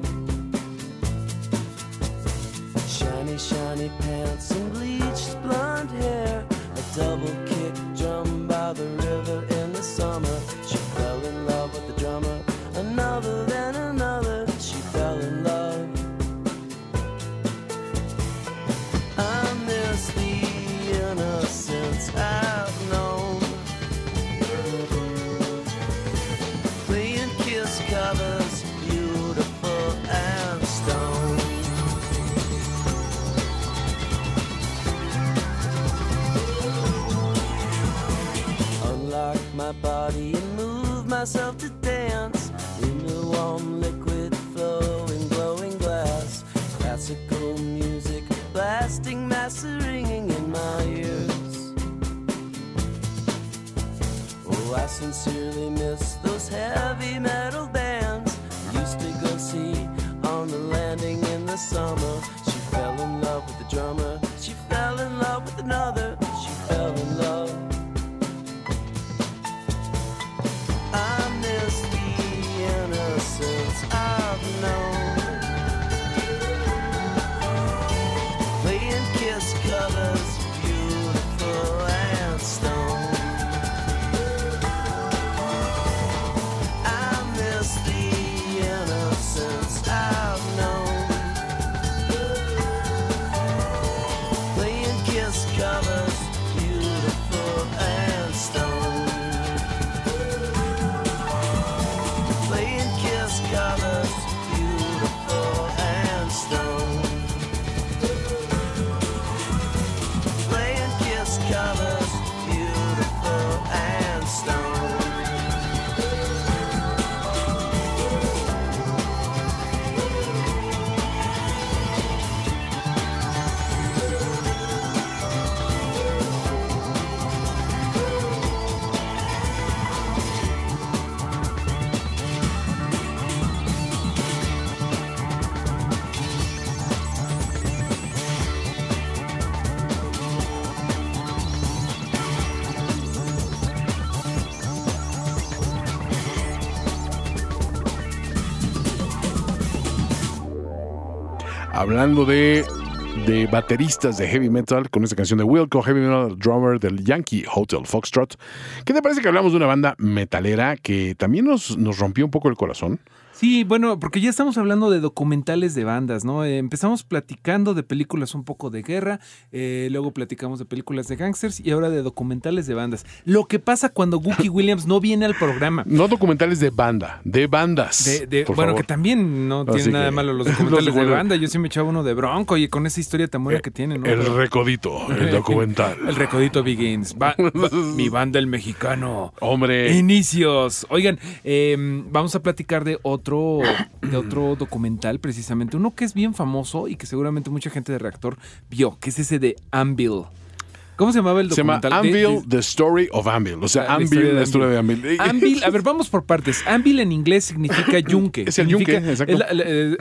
Shiny, shiny pants and bleached blonde hair. A double kick drum by the river in the summer. She fell in love with the drummer. Another, then my body and move myself to dance in the warm liquid flowing, glowing glass. Classical music blasting, mass ringing in my ears. Oh, I sincerely miss those heavy metal bands I used to go see on the landing in the summer. She fell in love with the drummer. She fell in love with another. Hablando de, de bateristas de heavy metal, con esta canción de Wilco, Heavy Metal Drummer del Yankee Hotel Foxtrot. ¿Qué te parece que hablamos de una banda metalera que también nos, nos rompió un poco el corazón? Sí, bueno, porque ya estamos hablando de documentales de bandas, ¿no? Eh, empezamos platicando de películas un poco de guerra, eh, luego platicamos de películas de gangsters y ahora de documentales de bandas. Lo que pasa cuando Gookie Williams no viene al programa. No documentales de banda, de bandas. De- de- por bueno, favor. que también no tiene nada que- malo los documentales de banda. Yo sí me echaba uno de Bronco y con esa historia tan buena que tiene, ¿no? El recodito, el documental. El Recodito Begins. Va- mi banda el mexicano. Hombre. Inicios. Oigan, eh, vamos a platicar de otro, de otro documental, precisamente. Uno que es bien famoso y que seguramente mucha gente de reactor vio, que es ese de Anvil. ¿Cómo se llamaba el Se llama documental? Anvil, The Story of Anvil. O sea, la Anvil, la historia de Anvil. Anvil, a ver, vamos por partes. Anvil en inglés significa yunque. Es el yunque, exacto.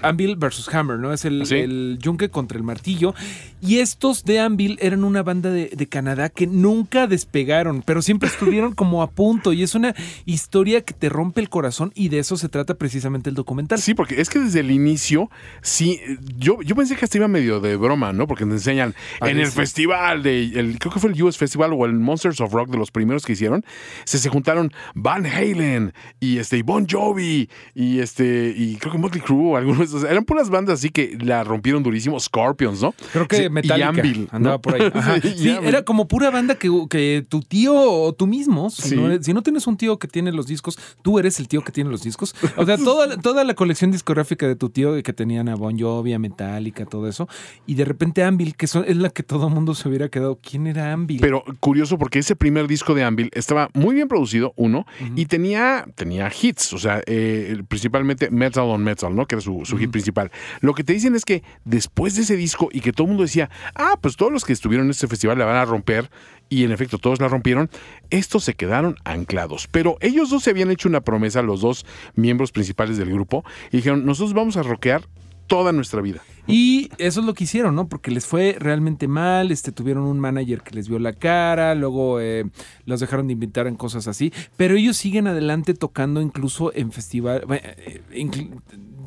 Anvil versus Hammer, ¿no? Es el, Sí. el yunque contra el martillo. Y estos de Anvil eran una banda de, de Canadá que nunca despegaron, pero siempre estuvieron como a punto. Y es una historia que te rompe el corazón y de eso se trata precisamente el documental. Sí, porque es que desde el inicio, sí, yo, yo pensé que hasta iba medio de broma, ¿no? Porque te enseñan en el festival de, el, creo que fue el US Festival o el Monsters of Rock de los primeros que hicieron, se, se juntaron Van Halen y este y Bon Jovi y este y creo que Motley Crue, algunos, o sea, eran puras bandas así que la rompieron durísimo, Scorpions, ¿no? Creo que Sí, Metallica y Anvil, andaba ¿no? por ahí. Sí, era como pura banda que, que tu tío o tú mismo, si, Sí. no, eres- si no tienes un tío que tiene los discos, tú eres el tío que tiene los discos. O sea, toda, la- toda la colección discográfica de tu tío que tenían a Bon Jovi, a Metallica, todo eso. Y de repente Anvil, que son- es la que todo mundo se hubiera quedado. ¿Quién era Anvil? Pero curioso porque ese primer disco de Anvil estaba muy bien producido, uno, y tenía, tenía hits, o sea, eh, principalmente Metal on Metal, ¿no? Que era su, su hit principal. Lo que te dicen es que después de ese disco y que todo el mundo decía, ah, pues todos los que estuvieron en este festival la van a romper, y en efecto todos la rompieron, estos se quedaron anclados. Pero ellos dos se habían hecho una promesa, los dos miembros principales del grupo, y dijeron, nosotros vamos a rockear toda nuestra vida. Y eso es lo que hicieron, ¿no? Porque les fue realmente mal, este, tuvieron un manager que les vio la cara, luego eh, los dejaron de invitar en cosas así, pero ellos siguen adelante tocando incluso en festival, eh, inclu-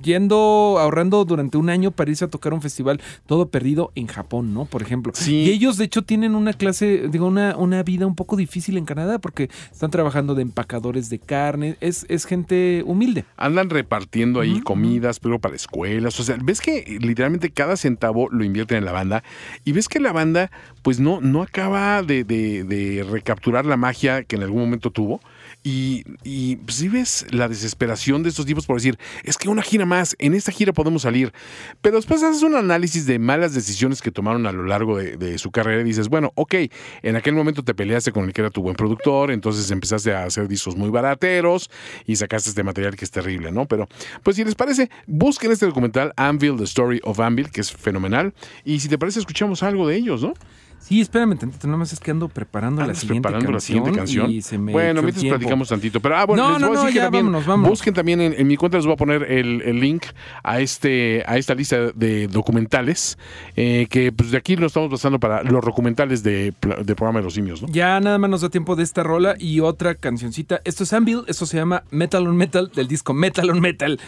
yendo, ahorrando durante un año para irse a tocar un festival todo perdido en Japón, ¿no? Por ejemplo. Sí. Y ellos, de hecho, tienen una clase, digo, una, una vida un poco difícil en Canadá porque están trabajando de empacadores de carne, es, es gente humilde. Andan repartiendo ahí comidas, pero para escuelas. O sea, ves que literalmente cada centavo lo invierten en la banda y ves que la banda pues no, no acaba de, de- de recapturar la magia que en algún momento tuvo. Y, y pues, sí ves la desesperación de estos tipos por decir, es que una gira más, en esta gira podemos salir. Pero después haces un análisis de malas decisiones que tomaron a lo largo de, de su carrera y dices, bueno, ok, en aquel momento te peleaste con el que era tu buen productor, entonces empezaste a hacer discos muy barateros y sacaste este material que es terrible, ¿no? Pero, pues si les parece, busquen este documental, Anvil, The Story of Anvil, que es fenomenal. Y si te parece, escuchamos algo de ellos, ¿no? Sí, espérame tantito, nada más es que ando preparando la siguiente, preparando la canción siguiente canción. y se me bueno, mientras tiempo. platicamos tantito. Pero, ah, bueno, No, les no, voy a decir que también vámonos, vámonos. busquen también en, en mi cuenta, les voy a poner el, el link a este a esta lista de documentales eh, que pues de aquí lo estamos pasando para los documentales de, de programa de los simios, ¿no? Ya nada más nos da tiempo de esta rola y otra cancioncita. Esto es Anvil, esto se llama Metal on Metal del disco Metal on Metal.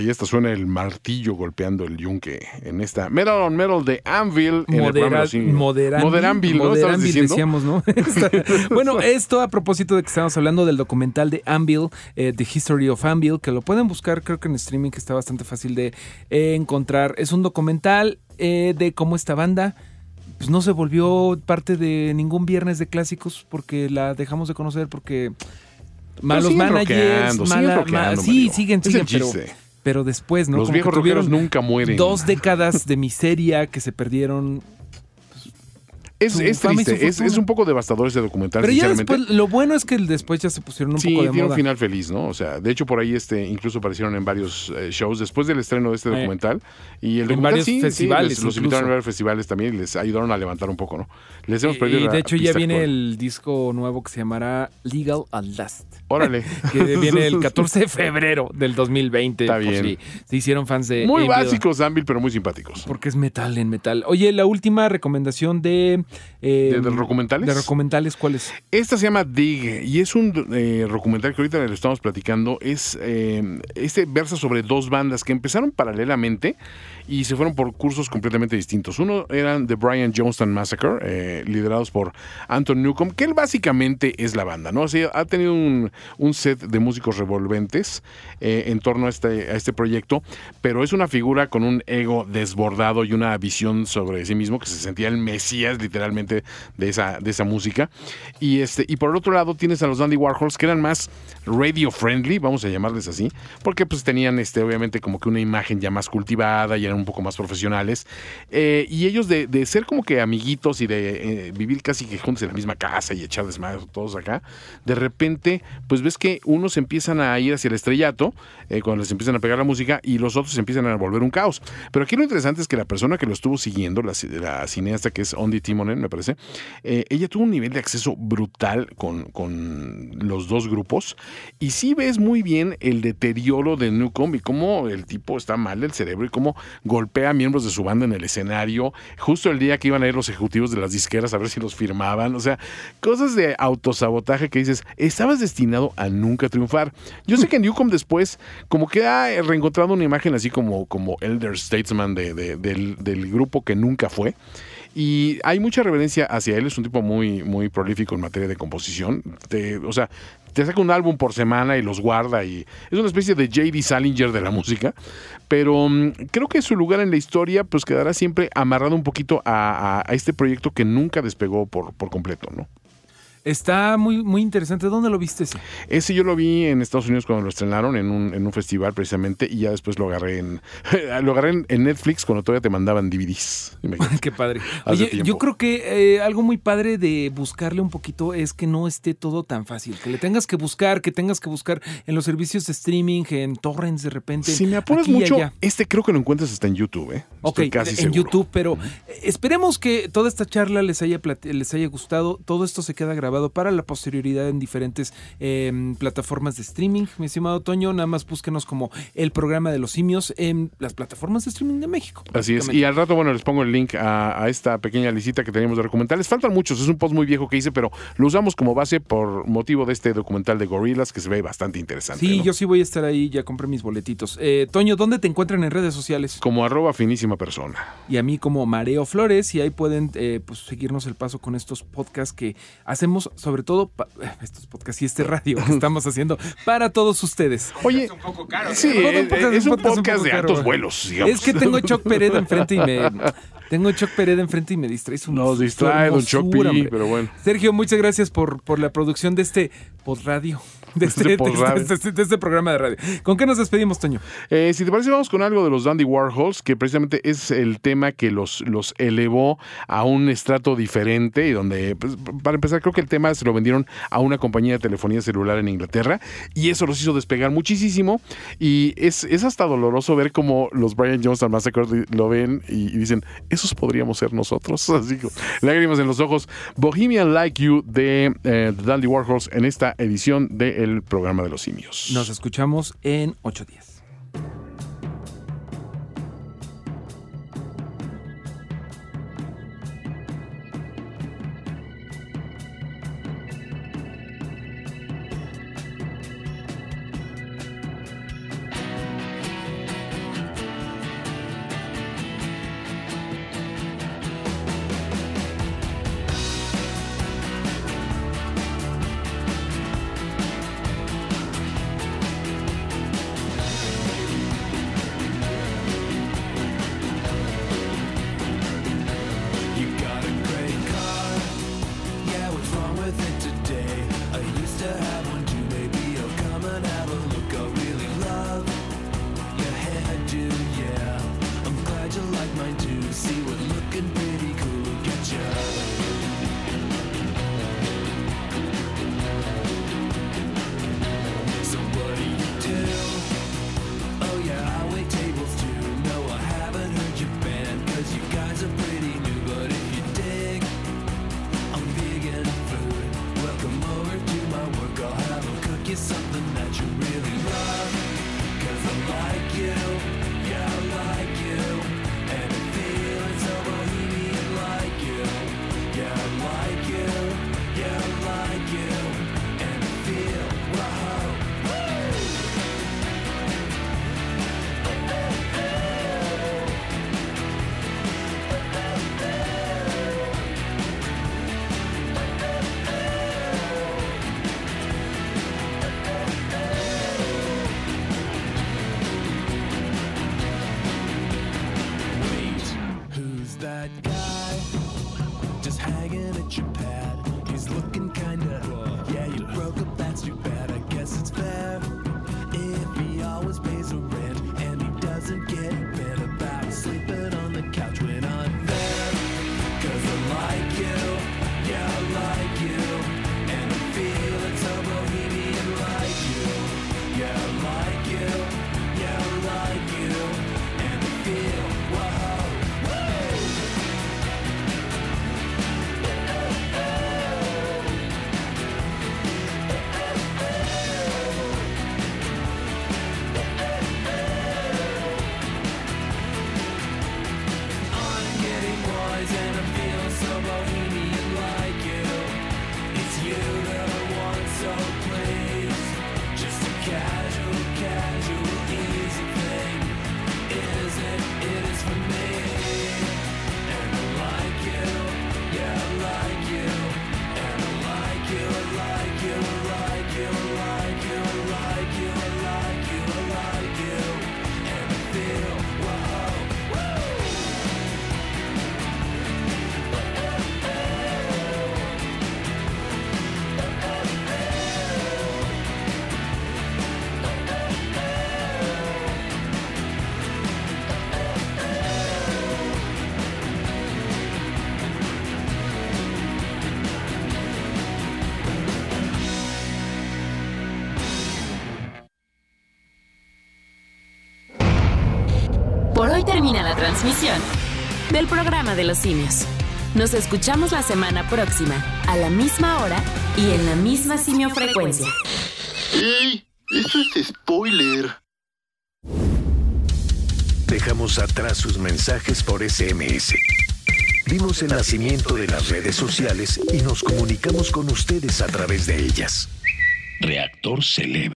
Ahí está, suena el martillo golpeando el yunque en esta Metal on Metal de Anvil. en el programa de Modera, los simios. moderanbil, Moderanvil, ¿no? ¿Estabas moderanbil diciendo? decíamos, ¿no? Bueno, esto a propósito de que estamos hablando del documental de Anvil, eh, The History of Anvil, que lo pueden buscar, creo que en streaming, que está bastante fácil de eh, encontrar. Es un documental eh, de cómo esta banda pues, no se volvió parte de ningún viernes de clásicos porque la dejamos de conocer porque malos managers, mala- ma- sí, siguen, siguen, pero. Pero después, ¿no? Los Como viejos rockeros nunca mueren. Dos décadas de miseria que se perdieron Es, su es fama y su triste, es, es un poco devastador ese documental, Pero ya después, lo bueno es que después ya se pusieron un Sí, poco de tiene un final feliz, ¿no? O sea, de hecho por ahí este incluso aparecieron en varios eh, shows después del estreno de este documental y el En documental varios sí, sí, festivales les- los invitaron a varios festivales también y les ayudaron a levantar un poco, ¿no? Les hemos perdido Y de hecho ya viene actual. el disco nuevo que se llamará Legal at Last. Órale. Que viene el 14 de febrero del 2020. Está bien. se hicieron fans de Muy Anvil, básicos, Anvil, pero muy simpáticos. Porque es metal en metal. Oye, la última recomendación de... eh, ¿De- de documentales? De documentales, ¿cuál es? Esta se llama Dig y es un eh, documental que ahorita lo estamos platicando. Es eh, este versa sobre dos bandas que empezaron paralelamente y se fueron por cursos completamente distintos. Uno eran The Brian Johnston Massacre, eh, liderados por Anton Newcomb, que él básicamente es la banda, ¿no? O sea, ha tenido un, un set de músicos revolventes eh, en torno a este, a este proyecto, pero es una figura con un ego desbordado y una visión sobre sí mismo que se sentía el mesías literalmente de esa, de esa música. Y, este, y por el otro lado tienes a los Dandy Warhols que eran más radio friendly, vamos a llamarles así, porque pues tenían este, obviamente como que una imagen ya más cultivada y eran un poco más profesionales. Eh, y ellos de, ser como que amiguitos y de eh, vivir casi que juntos en la misma casa y echar desmadre todos acá, de repente pues ves que unos empiezan a ir hacia el estrellato eh, cuando les empiezan a pegar la música y los otros empiezan a volver un caos. Pero aquí lo interesante es que la persona que lo estuvo siguiendo, la, cineasta que es Ondi Timonen, me parece, ella tuvo un nivel de acceso brutal con, con los dos grupos y sí ves muy bien el deterioro de Newcomb y cómo el tipo está mal del cerebro y cómo golpea a miembros de su banda en el escenario justo el día que iban a ir los ejecutivos de las disqueras a ver si los firmaban. O sea, cosas de autosabotaje que dices, estabas destinado a nunca triunfar. Yo sé que Newcomb después como que ha reencontrado una imagen así como, como Elder Statesman de- de- del, del grupo que nunca fue. Y hay mucha reverencia hacia él, es un tipo muy, muy prolífico en materia de composición. Te- o sea, te saca un álbum por semana y los guarda y es una especie de J.D. Salinger de la música. Pero mm, creo que su lugar en la historia pues quedará siempre amarrado un poquito a, a- este proyecto que nunca despegó por, por completo, ¿no? Está muy, muy interesante. ¿Dónde lo viste ese? Ese yo lo vi en Estados Unidos cuando lo estrenaron en un, en un festival precisamente y ya después lo agarré en lo agarré en, Netflix cuando todavía te mandaban DVDs. Qué padre. Hace Oye, tiempo. yo creo que eh, algo muy padre de buscarle un poquito es que no esté todo tan fácil. Que le tengas que buscar, que tengas que buscar en los servicios de streaming, en torrents de repente. Si me apuras mucho, allá. este creo que lo encuentras hasta en YouTube, ¿eh? Ok, Estoy casi en seguro. YouTube, pero esperemos que toda esta charla les haya, les haya gustado. Todo esto se queda grabado para la posterioridad en diferentes eh, plataformas de streaming. Mi estimado Toño, nada más búsquenos como el programa de los simios en las plataformas de streaming de México. Así es. Y al rato, bueno, les pongo el link a, a esta pequeña licita que tenemos de documentales. Faltan muchos, es un post muy viejo que hice, pero lo usamos como base por motivo de este documental de Gorillas que se ve bastante interesante. Sí, ¿no? yo sí voy a estar ahí, ya compré mis boletitos. Eh, Toño, ¿dónde te encuentran en redes sociales? Como arroba finísima persona. Y a mí como Mareo Flores, y ahí pueden eh, pues, seguirnos el paso con estos podcasts que hacemos, sobre todo pa- eh, estos podcasts y este radio que estamos haciendo para todos ustedes. Oye, sí, Un es, podcast- es un podcast un podcast poco de caro. altos vuelos, digamos. Es que tengo a Choc Pereda enfrente y me... Tengo a Choc Pereda enfrente y me distrae su Nos distrae Don Choc pero bueno. Sergio, muchas gracias por, por la producción de este podradio. De este, de, este- de este- de este programa de radio. ¿Con qué nos despedimos, Toño? Eh, si te parece, vamos con algo de los Dandy Warhols, que precisamente es el tema que los, los elevó a un estrato diferente y donde, pues, para empezar, creo que el tema se lo vendieron a una compañía de telefonía celular en Inglaterra y eso los hizo despegar muchísimo y es, es hasta doloroso ver cómo los Brian Johnson Massacre lo ven y, y dicen, esos podríamos ser nosotros, así con lágrimas en los ojos. Bohemian Like You de eh, Dandy Warhols en esta edición del programa de los simios. Nos escuchamos en ocho días. termina la transmisión del programa de los simios. Nos escuchamos la semana próxima, a la misma hora y en la misma simiofrecuencia. ¡Ey! ¡Eso es spoiler! Dejamos atrás sus mensajes por SMS. Vimos el nacimiento de las redes sociales y nos comunicamos con ustedes a través de ellas. Reactor Celeb.